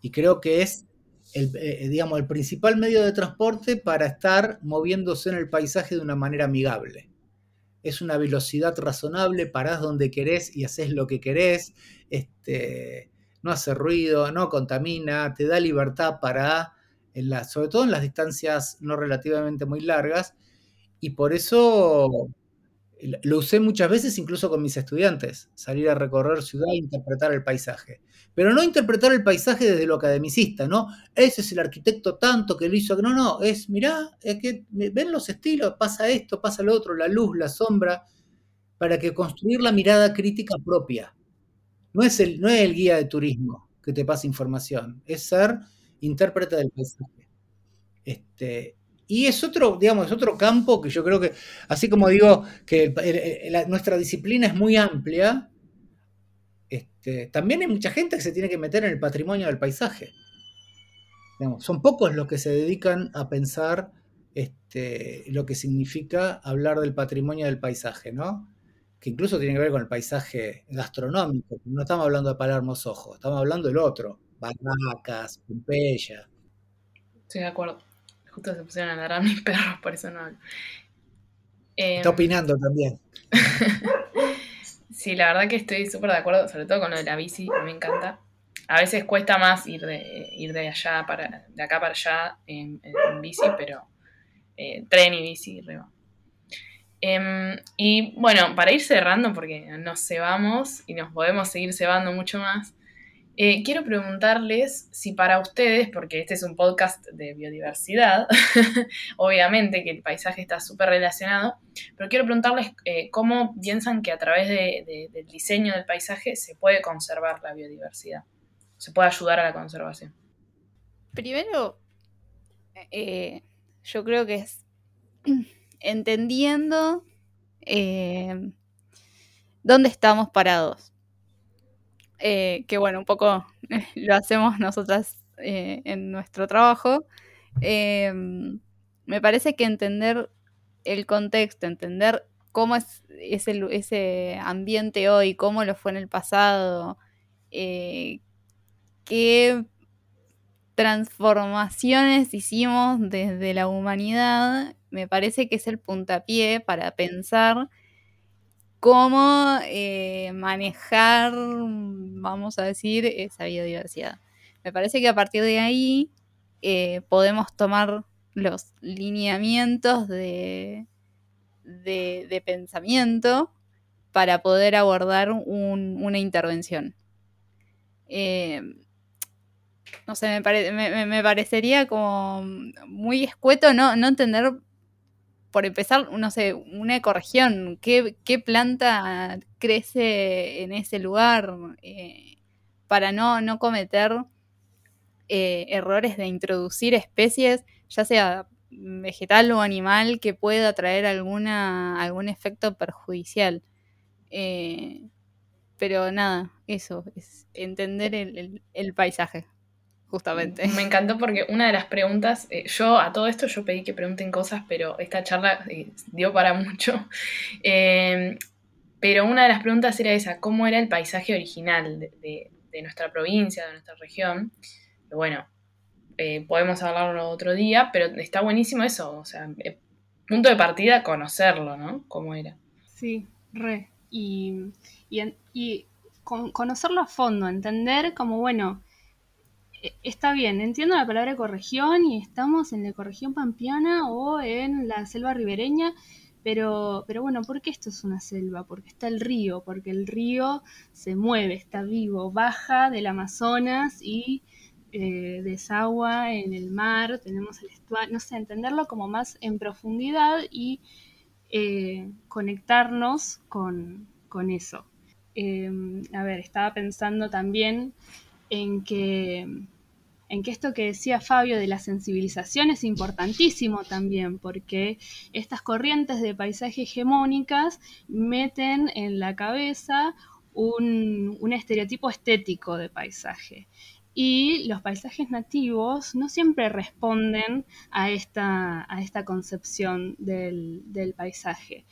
y creo que es el, eh, digamos, el principal medio de transporte para estar moviéndose en el paisaje de una manera amigable. Es una velocidad razonable, parás donde querés y haces lo que querés, este, no hace ruido, no contamina, te da libertad para sobre todo en las distancias no relativamente muy largas, y por eso Lo usé muchas veces incluso con mis estudiantes, salir a recorrer ciudad e interpretar el paisaje. Pero no interpretar el paisaje desde lo academicista, ¿no? Ese es el arquitecto tanto que lo hizo. No, no, es, mirá, es que ven los estilos, pasa esto, pasa lo otro, la luz, la sombra, para que construir la mirada crítica propia. No es el, no es el guía de turismo que te pasa información, es ser intérprete del paisaje. Este, y es otro, digamos, es otro campo que yo creo que, así como digo que nuestra disciplina es muy amplia, este, también hay mucha gente que se tiene que meter en el patrimonio del paisaje. son pocos los que se dedican a pensar este, lo que significa hablar del patrimonio del paisaje, ¿no? Que incluso tiene que ver con el paisaje gastronómico. No estamos hablando de Palermo Ojo, estamos hablando del otro, Barracas, Pompeya. Estoy de acuerdo. Justo se pusieron a ladrar mis perros, por eso no hablo. Está em, opinando también. sí, la verdad que estoy súper de acuerdo, sobre todo con lo de la bici, me encanta. A veces cuesta más ir de, ir de allá para, de acá para allá en, bici, pero eh, tren y bici, reba. Em, y bueno, para ir cerrando, porque nos cebamos y nos podemos seguir cebando mucho más, eh, quiero preguntarles si para ustedes, porque este es un podcast de biodiversidad, obviamente que el paisaje está súper relacionado, pero quiero preguntarles eh, cómo piensan que a través del diseño del paisaje se puede conservar la biodiversidad, se puede ayudar a la conservación. Primero, eh, yo creo que es entendiendo dónde estamos parados eh, que bueno, un poco lo hacemos nosotras eh, en nuestro trabajo, em, me parece que entender el contexto, entender cómo es ese, ese ambiente hoy, cómo lo fue en el pasado, eh, qué transformaciones hicimos desde la humanidad, me parece que es el puntapié para pensar cómo eh, manejar, vamos a decir, esa biodiversidad. Me parece que a partir de ahí eh, podemos tomar los lineamientos de, de, pensamiento para poder abordar una intervención. Eh, no sé, me, me, parecería como muy escueto no, no entender por empezar, no sé, una ecorregión, ¿qué, planta crece en ese lugar? Eh, para no, no cometer eh, errores de introducir especies, ya sea vegetal o animal, que pueda traer alguna, algún efecto perjudicial. Eh, pero nada, eso, es entender el paisaje justamente. Me encantó porque una de las preguntas, eh, yo a todo esto yo pedí que pregunten cosas, pero esta charla eh, dio para mucho. Em, pero una de las preguntas era esa, ¿cómo era el paisaje original de, nuestra provincia, de nuestra región? bueno, eh, podemos hablarlo otro día, pero está buenísimo eso, o sea, punto de partida, conocerlo, ¿no? ¿Cómo era? Sí, re. Y, y conocerlo a fondo, entender como, bueno, está bien, entiendo la palabra ecorregión y estamos en la ecorregión pampeana o en la selva ribereña, pero, pero bueno, ¿por qué esto es una selva? Porque está el río, porque el río se mueve, está vivo, baja del Amazonas y eh, desagua en el mar, tenemos el estuario, no sé, entenderlo como más en profundidad y eh, conectarnos con, eso. Em, a ver, estaba pensando también en que en que esto que decía Fabio de la sensibilización es importantísimo también, porque estas corrientes de paisaje hegemónicas meten en la cabeza un, estereotipo estético de paisaje. Y los paisajes nativos no siempre responden a esta, a esta concepción del, del paisaje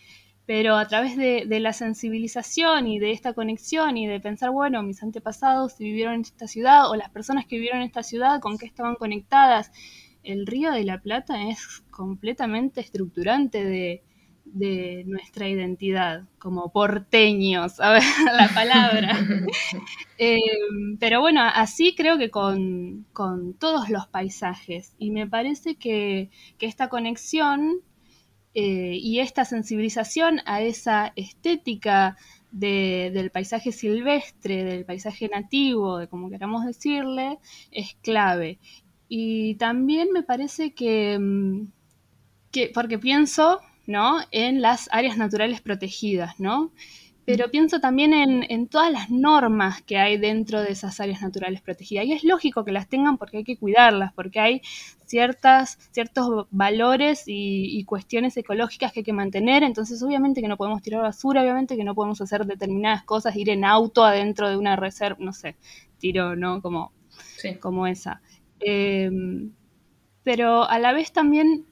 pero a través de, la sensibilización y de esta conexión y de pensar, bueno, mis antepasados vivieron en esta ciudad o las personas que vivieron en esta ciudad, con qué estaban conectadas, el río de la Plata es completamente estructurante de, nuestra identidad, como porteños, a ver la palabra. Eh, pero bueno, así creo que con, todos los paisajes. Y me parece que, que esta conexión eh, y esta sensibilización a esa estética del paisaje silvestre, del paisaje nativo, de como queramos decirle, es clave. Y también me parece que, mm, que porque pienso ¿no? en las áreas naturales protegidas, ¿no? pero pienso también en, todas las normas que hay dentro de esas áreas naturales protegidas. Y es lógico que las tengan porque hay que cuidarlas, porque hay ciertas, ciertos valores y, cuestiones ecológicas que hay que mantener. Entonces, obviamente que no podemos tirar basura, obviamente que no podemos hacer determinadas cosas, ir en auto adentro de una reserva, no sé, tiro, ¿no? Como, como esa. Em, pero a la vez también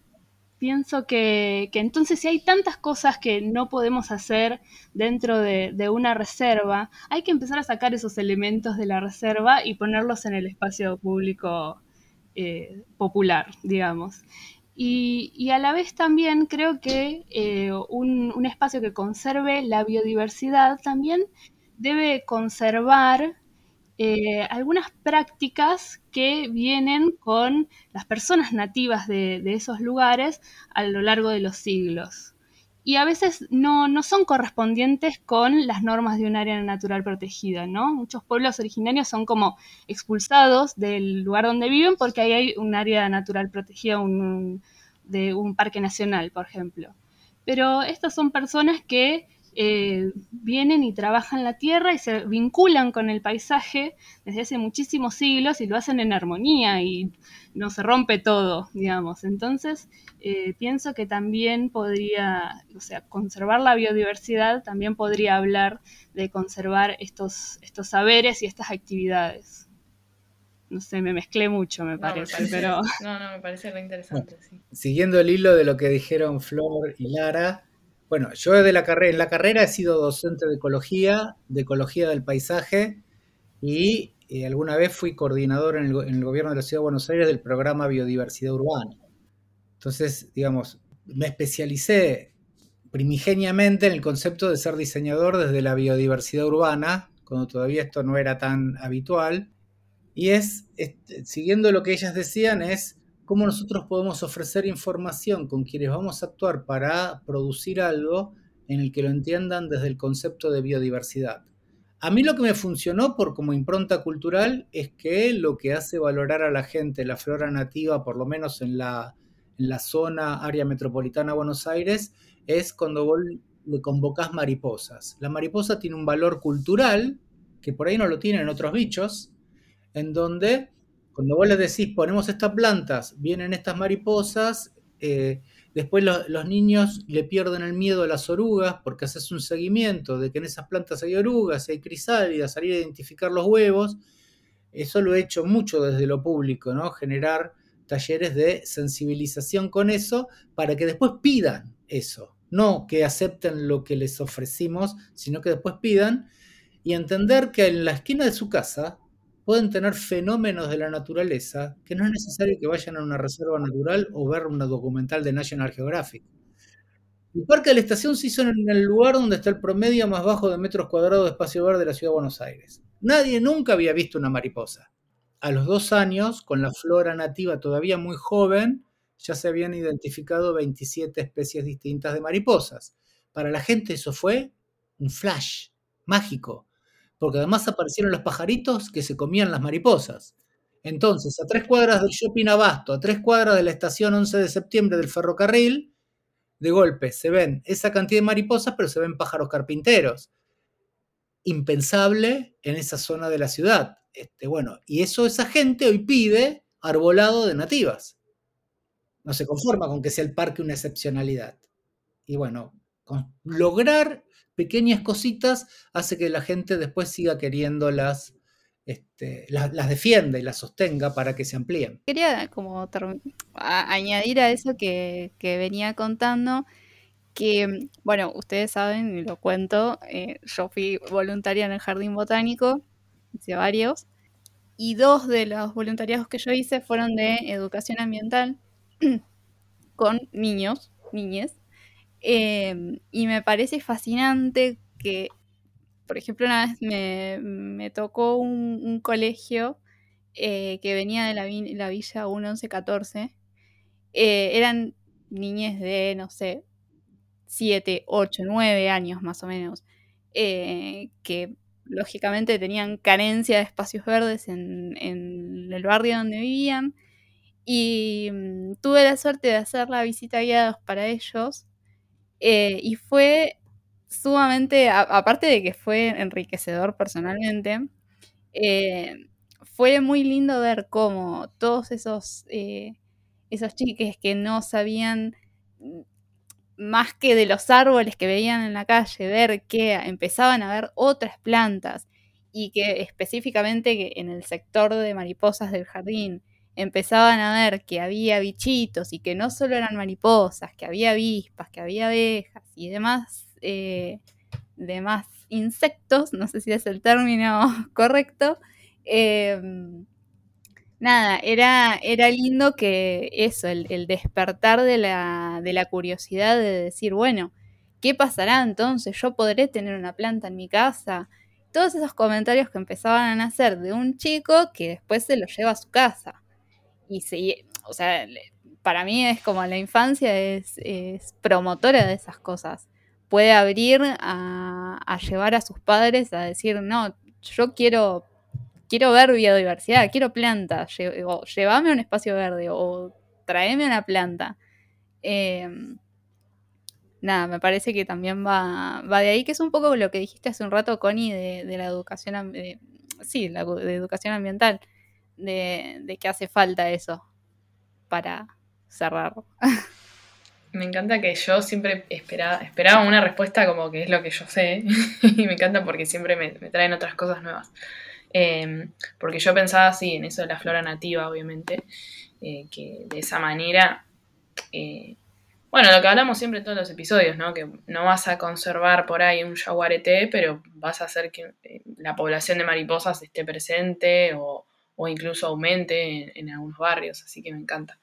pienso que, entonces si hay tantas cosas que no podemos hacer dentro de, una reserva, hay que empezar a sacar esos elementos de la reserva y ponerlos en el espacio público eh, popular, digamos. Y, a la vez también creo que eh, un, espacio que conserve la biodiversidad también debe conservar eh, algunas prácticas que vienen con las personas nativas de, esos lugares a lo largo de los siglos. Y a veces no, son correspondientes con las normas de un área natural protegida, ¿no? Muchos pueblos originarios son como expulsados del lugar donde viven porque ahí hay un área natural protegida de un parque nacional, por ejemplo. Pero estas son personas que eh, vienen y trabajan la tierra y se vinculan con el paisaje desde hace muchísimos siglos y lo hacen en armonía y no se rompe todo, digamos. Entonces, eh, pienso que también podría, o sea, conservar la biodiversidad también podría hablar de conservar estos, estos saberes y estas actividades. No sé, me mezclé mucho, me, parece, pero... No, no, me parece re interesante, Siguiendo el hilo de lo que dijeron Flor y Lara, bueno, yo de la carrera, en la carrera he sido docente de ecología, de ecología del paisaje y eh, alguna vez fui coordinador en el, gobierno de la Ciudad de Buenos Aires del programa Biodiversidad Urbana. Entonces, digamos, me especialicé primigeniamente en el concepto de ser diseñador desde la biodiversidad urbana, cuando todavía esto no era tan habitual. Y es, siguiendo lo que ellas decían, es cómo nosotros podemos ofrecer información con quienes vamos a actuar para producir algo en el que lo entiendan desde el concepto de biodiversidad. A mí lo que me funcionó por como impronta cultural es que lo que hace valorar a la gente la flora nativa, por lo menos en la, en la zona área metropolitana Buenos Aires, es cuando vos le mariposas. La mariposa tiene un valor cultural que por ahí no lo tienen otros bichos, en donde cuando vos les decís, ponemos estas plantas, vienen estas mariposas, eh, después los niños le pierden el miedo a las orugas porque haces un seguimiento de que en esas plantas hay orugas, hay crisálidas, salir a identificar los huevos. Eso lo he hecho mucho desde lo público, ¿no? Generar talleres de sensibilización con eso para que después pidan eso. No que acepten lo que les ofrecimos, sino que después pidan y entender que en la esquina de su casa pueden tener fenómenos de la naturaleza que no es necesario que vayan a una reserva natural o ver una documental de National Geographic. El Parque de la Estación se hizo en el lugar donde está el promedio más bajo de metros cuadrados de espacio verde de la Ciudad de Buenos Aires. Nadie nunca había visto una mariposa. A los dos años, con la flora nativa todavía muy joven, ya se habían identificado 27 especies distintas de mariposas. Para la gente eso fue un flash mágico porque además aparecieron los pajaritos que se comían las mariposas. Entonces, a tres cuadras del shopping Abasto, a tres cuadras de la estación 11 de septiembre del ferrocarril, de golpe se ven esa cantidad de mariposas, pero se ven pájaros carpinteros. Impensable en esa zona de la ciudad. Este, bueno, y eso esa gente hoy pide arbolado de nativas. No se conforma con que sea el parque una excepcionalidad. Y bueno, lograr pequeñas cositas hace que la gente después siga queriendo las, este, las, defienda y las sostenga para que se amplíen. Quería como añadir a eso que, venía contando, que, bueno, ustedes saben, y lo cuento, eh, yo fui voluntaria en el Jardín Botánico, hice varios, y dos de los voluntariados que yo hice fueron de educación ambiental con niños, niñes, Em, y me parece fascinante que, por ejemplo, una vez me, tocó un, colegio eh, que venía de la, la Villa 1114. Eh, eran niñes de, no sé, 7, 8, 9 años más o menos, eh, que lógicamente tenían carencia de espacios verdes en, el barrio donde vivían. Y mm, tuve la suerte de hacer la visita guiada para ellos. Eh, y fue sumamente, aparte de que fue enriquecedor personalmente, eh, fue muy lindo ver cómo todos esos, eh, esos chiques que no sabían más que de los árboles que veían en la calle, ver que empezaban a ver otras plantas y que específicamente en el sector de mariposas del jardín empezaban a ver que había bichitos y que no solo eran mariposas, que había avispas, que había abejas y demás, eh, demás insectos, no sé si es el término correcto, em, nada, era, era lindo que eso, el, despertar de la, de la, curiosidad de decir, bueno, ¿qué pasará entonces? ¿Yo podré tener una planta en mi casa? Todos esos comentarios que empezaban a nacer de un chico que después se lo lleva a su casa. Y se, o sea, para mí es como la infancia es, es promotora de esas cosas. Puede abrir a, llevar a sus padres a decir, no, yo quiero quiero ver biodiversidad, quiero plantas, o llévame a un espacio verde o tráeme una planta. Em, nada, me parece que también va, va de ahí, que es un poco lo que dijiste hace un rato, Connie, de, la educación, sí, la, de educación ambiental, de, de que hace falta eso para cerrar. Me encanta que yo siempre esperaba, esperaba una respuesta como que es lo que yo sé y me encanta porque siempre me traen otras cosas nuevas. Em, porque yo pensaba así en eso de la flora nativa, obviamente, eh, que de esa manera, eh, bueno, lo que hablamos siempre en todos los episodios, ¿no? Que no vas a conservar por ahí un jaguarete, pero vas a hacer que eh, la población de mariposas esté presente o, incluso aumente en, algunos barrios, así que me encanta.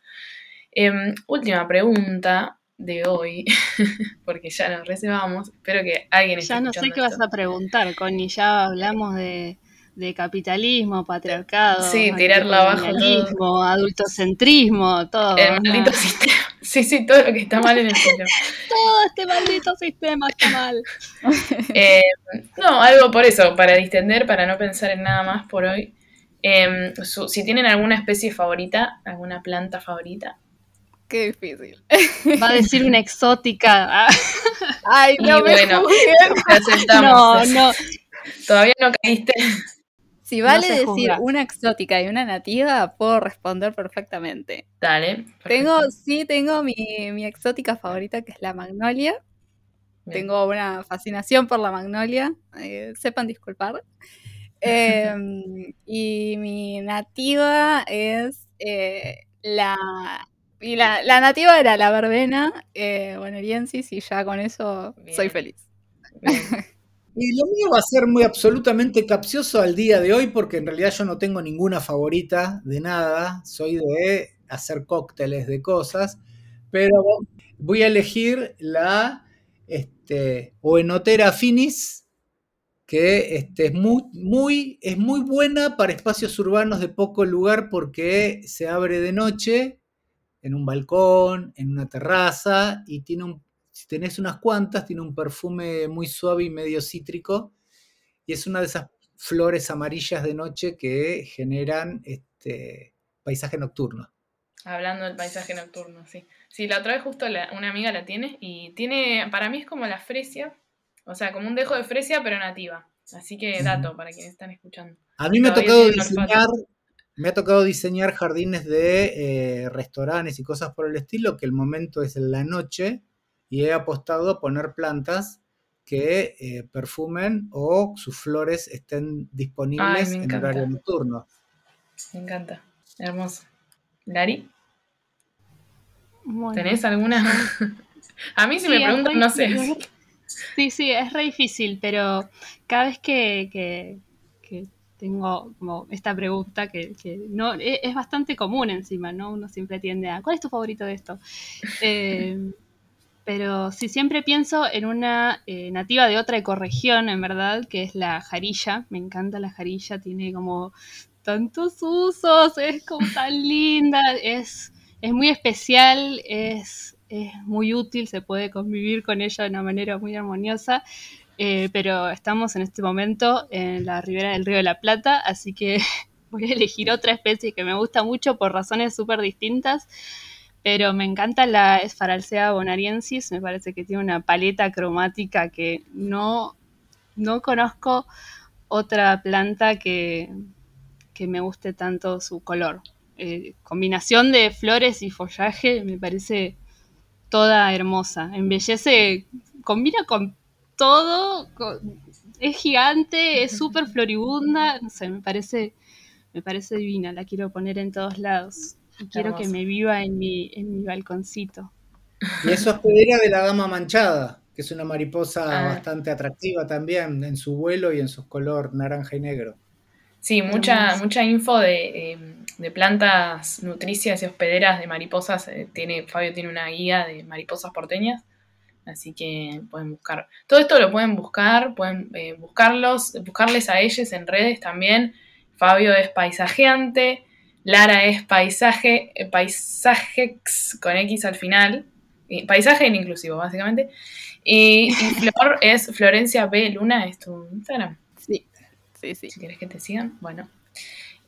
Em, última pregunta de hoy, porque ya nos reservamos, espero que alguien Ya no sé qué vas a preguntar, Connie, ya hablamos de de capitalismo, patriarcado, sí, tirarla abajo, adultocentrismo, todo. El maldito sistema. Sí, sí, todo lo que está mal en el sistema. todo este maldito sistema está mal. Eh, no, algo por eso, para distender, para no pensar en nada más por hoy. Em, si tienen alguna especie favorita, alguna planta favorita. Qué difícil. Va a decir una exótica. Ay, no, me bueno, No, no. Todavía no caíste. Si vale decir una exótica y una nativa, puedo responder perfectamente. Dale. Tengo, sí, tengo mi, exótica favorita, que es la magnolia. Tengo una fascinación por la magnolia. Eh, sepan disculpar. Em, y mi nativa es eh, la. Y la, nativa era la verbena eh, boneriensis, y ya con eso soy feliz. Y lo mío va a ser muy absolutamente capcioso al día de hoy porque en realidad yo no tengo ninguna favorita de nada, soy de hacer cócteles de cosas, pero voy a elegir la este, Oenotera finis, que este, es, muy, es muy buena para espacios urbanos de poco lugar porque se abre de noche en un balcón, en una terraza y tiene si tenés unas cuantas, tiene un perfume muy suave y medio cítrico. Y es una de esas flores amarillas de noche que generan este paisaje nocturno. Hablando del paisaje nocturno, sí. Sí, la otra vez justo una amiga la tiene y tiene, para mí es como la fresia, o sea, como un dejo de fresia pero nativa. Así que dato para quienes están escuchando. A mí me ha tocado diseñar, me ha tocado diseñar jardines de eh, restaurantes y cosas por el estilo, que el momento es en la noche y he apostado a poner plantas que eh, perfumen o sus flores estén disponibles en horario nocturno. Me encanta, hermoso. ¿Lari? ¿Tenés alguna? a mí si me preguntan, no sé. Sí, sí, es re difícil, pero cada vez que, tengo como esta pregunta que, no es, es, bastante común encima, ¿no? Uno siempre tiende a ¿cuál es tu favorito de esto? Eh, pero sí siempre pienso en una eh, nativa de otra ecorregión, en verdad, que es la jarilla. Me encanta la jarilla, tiene como tantos usos, es como tan linda, es, es muy especial, es es muy útil, se puede convivir con ella de una manera muy armoniosa. Eh, pero estamos en este momento en la ribera del Río de la Plata, así que voy a elegir otra especie que me gusta mucho por razones súper distintas, pero me encanta la Esfaralcea bonariensis, me parece que tiene una paleta cromática que no, no conozco otra planta que, que me guste tanto su color. Eh, combinación de flores y follaje me parece toda hermosa. Embellece, combina con todo, es gigante, es súper floribunda, no sé, me parece, me parece divina, la quiero poner en todos lados. Y quiero que me viva en mi, en mi balconcito. Y eso es hospedera de la dama manchada, que es una mariposa ah. bastante atractiva también en su vuelo y en su color naranja y negro. Sí, mucha, mucha info de, de, plantas nutricias y hospederas de mariposas. Eh, tiene, Fabio tiene una guía de mariposas porteñas Así que pueden buscar. Todo esto lo pueden buscar, pueden eh, buscarlos, buscarles a ellos en redes también. Fabio es paisajeante, Lara es paisaje, eh, paisajex con X al final. paisaje en inclusivo, básicamente. Y, Flor es Florencia B. Luna, es tu Instagram. Sí, sí, sí. Si quieres que te sigan, bueno.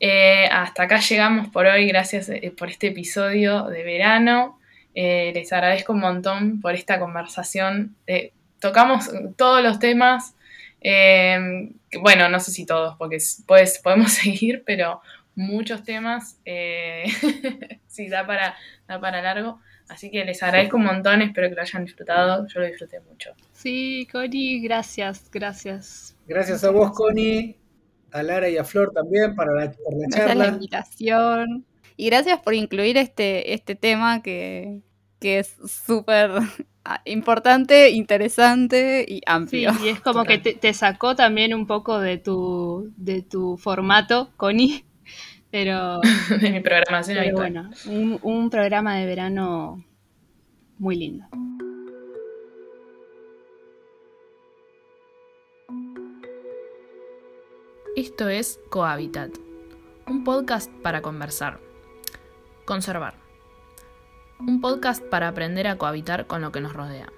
Eh, hasta acá llegamos por hoy, gracias por este episodio de verano. Eh, les agradezco un montón por esta conversación. Eh, tocamos todos los temas. Eh, bueno, no sé si todos, porque pues, podemos seguir, pero muchos temas. sí, da para, da para largo. Así que les agradezco un montón, espero que lo hayan disfrutado. Yo lo disfruté mucho. Sí, Connie, gracias, gracias. Gracias a vos, Connie, a Lara y a Flor también para la, por la charla. la invitación. Y gracias por incluir este, este tema que, que es súper importante, interesante y amplio. Sí, y es como que te, sacó también un poco de tu, de tu formato, Connie. Pero. de mi programación pero bueno, un, un programa de verano muy lindo. Esto es Cohabitat, un podcast para conversar, conservar un podcast para aprender a cohabitar con lo que nos rodea.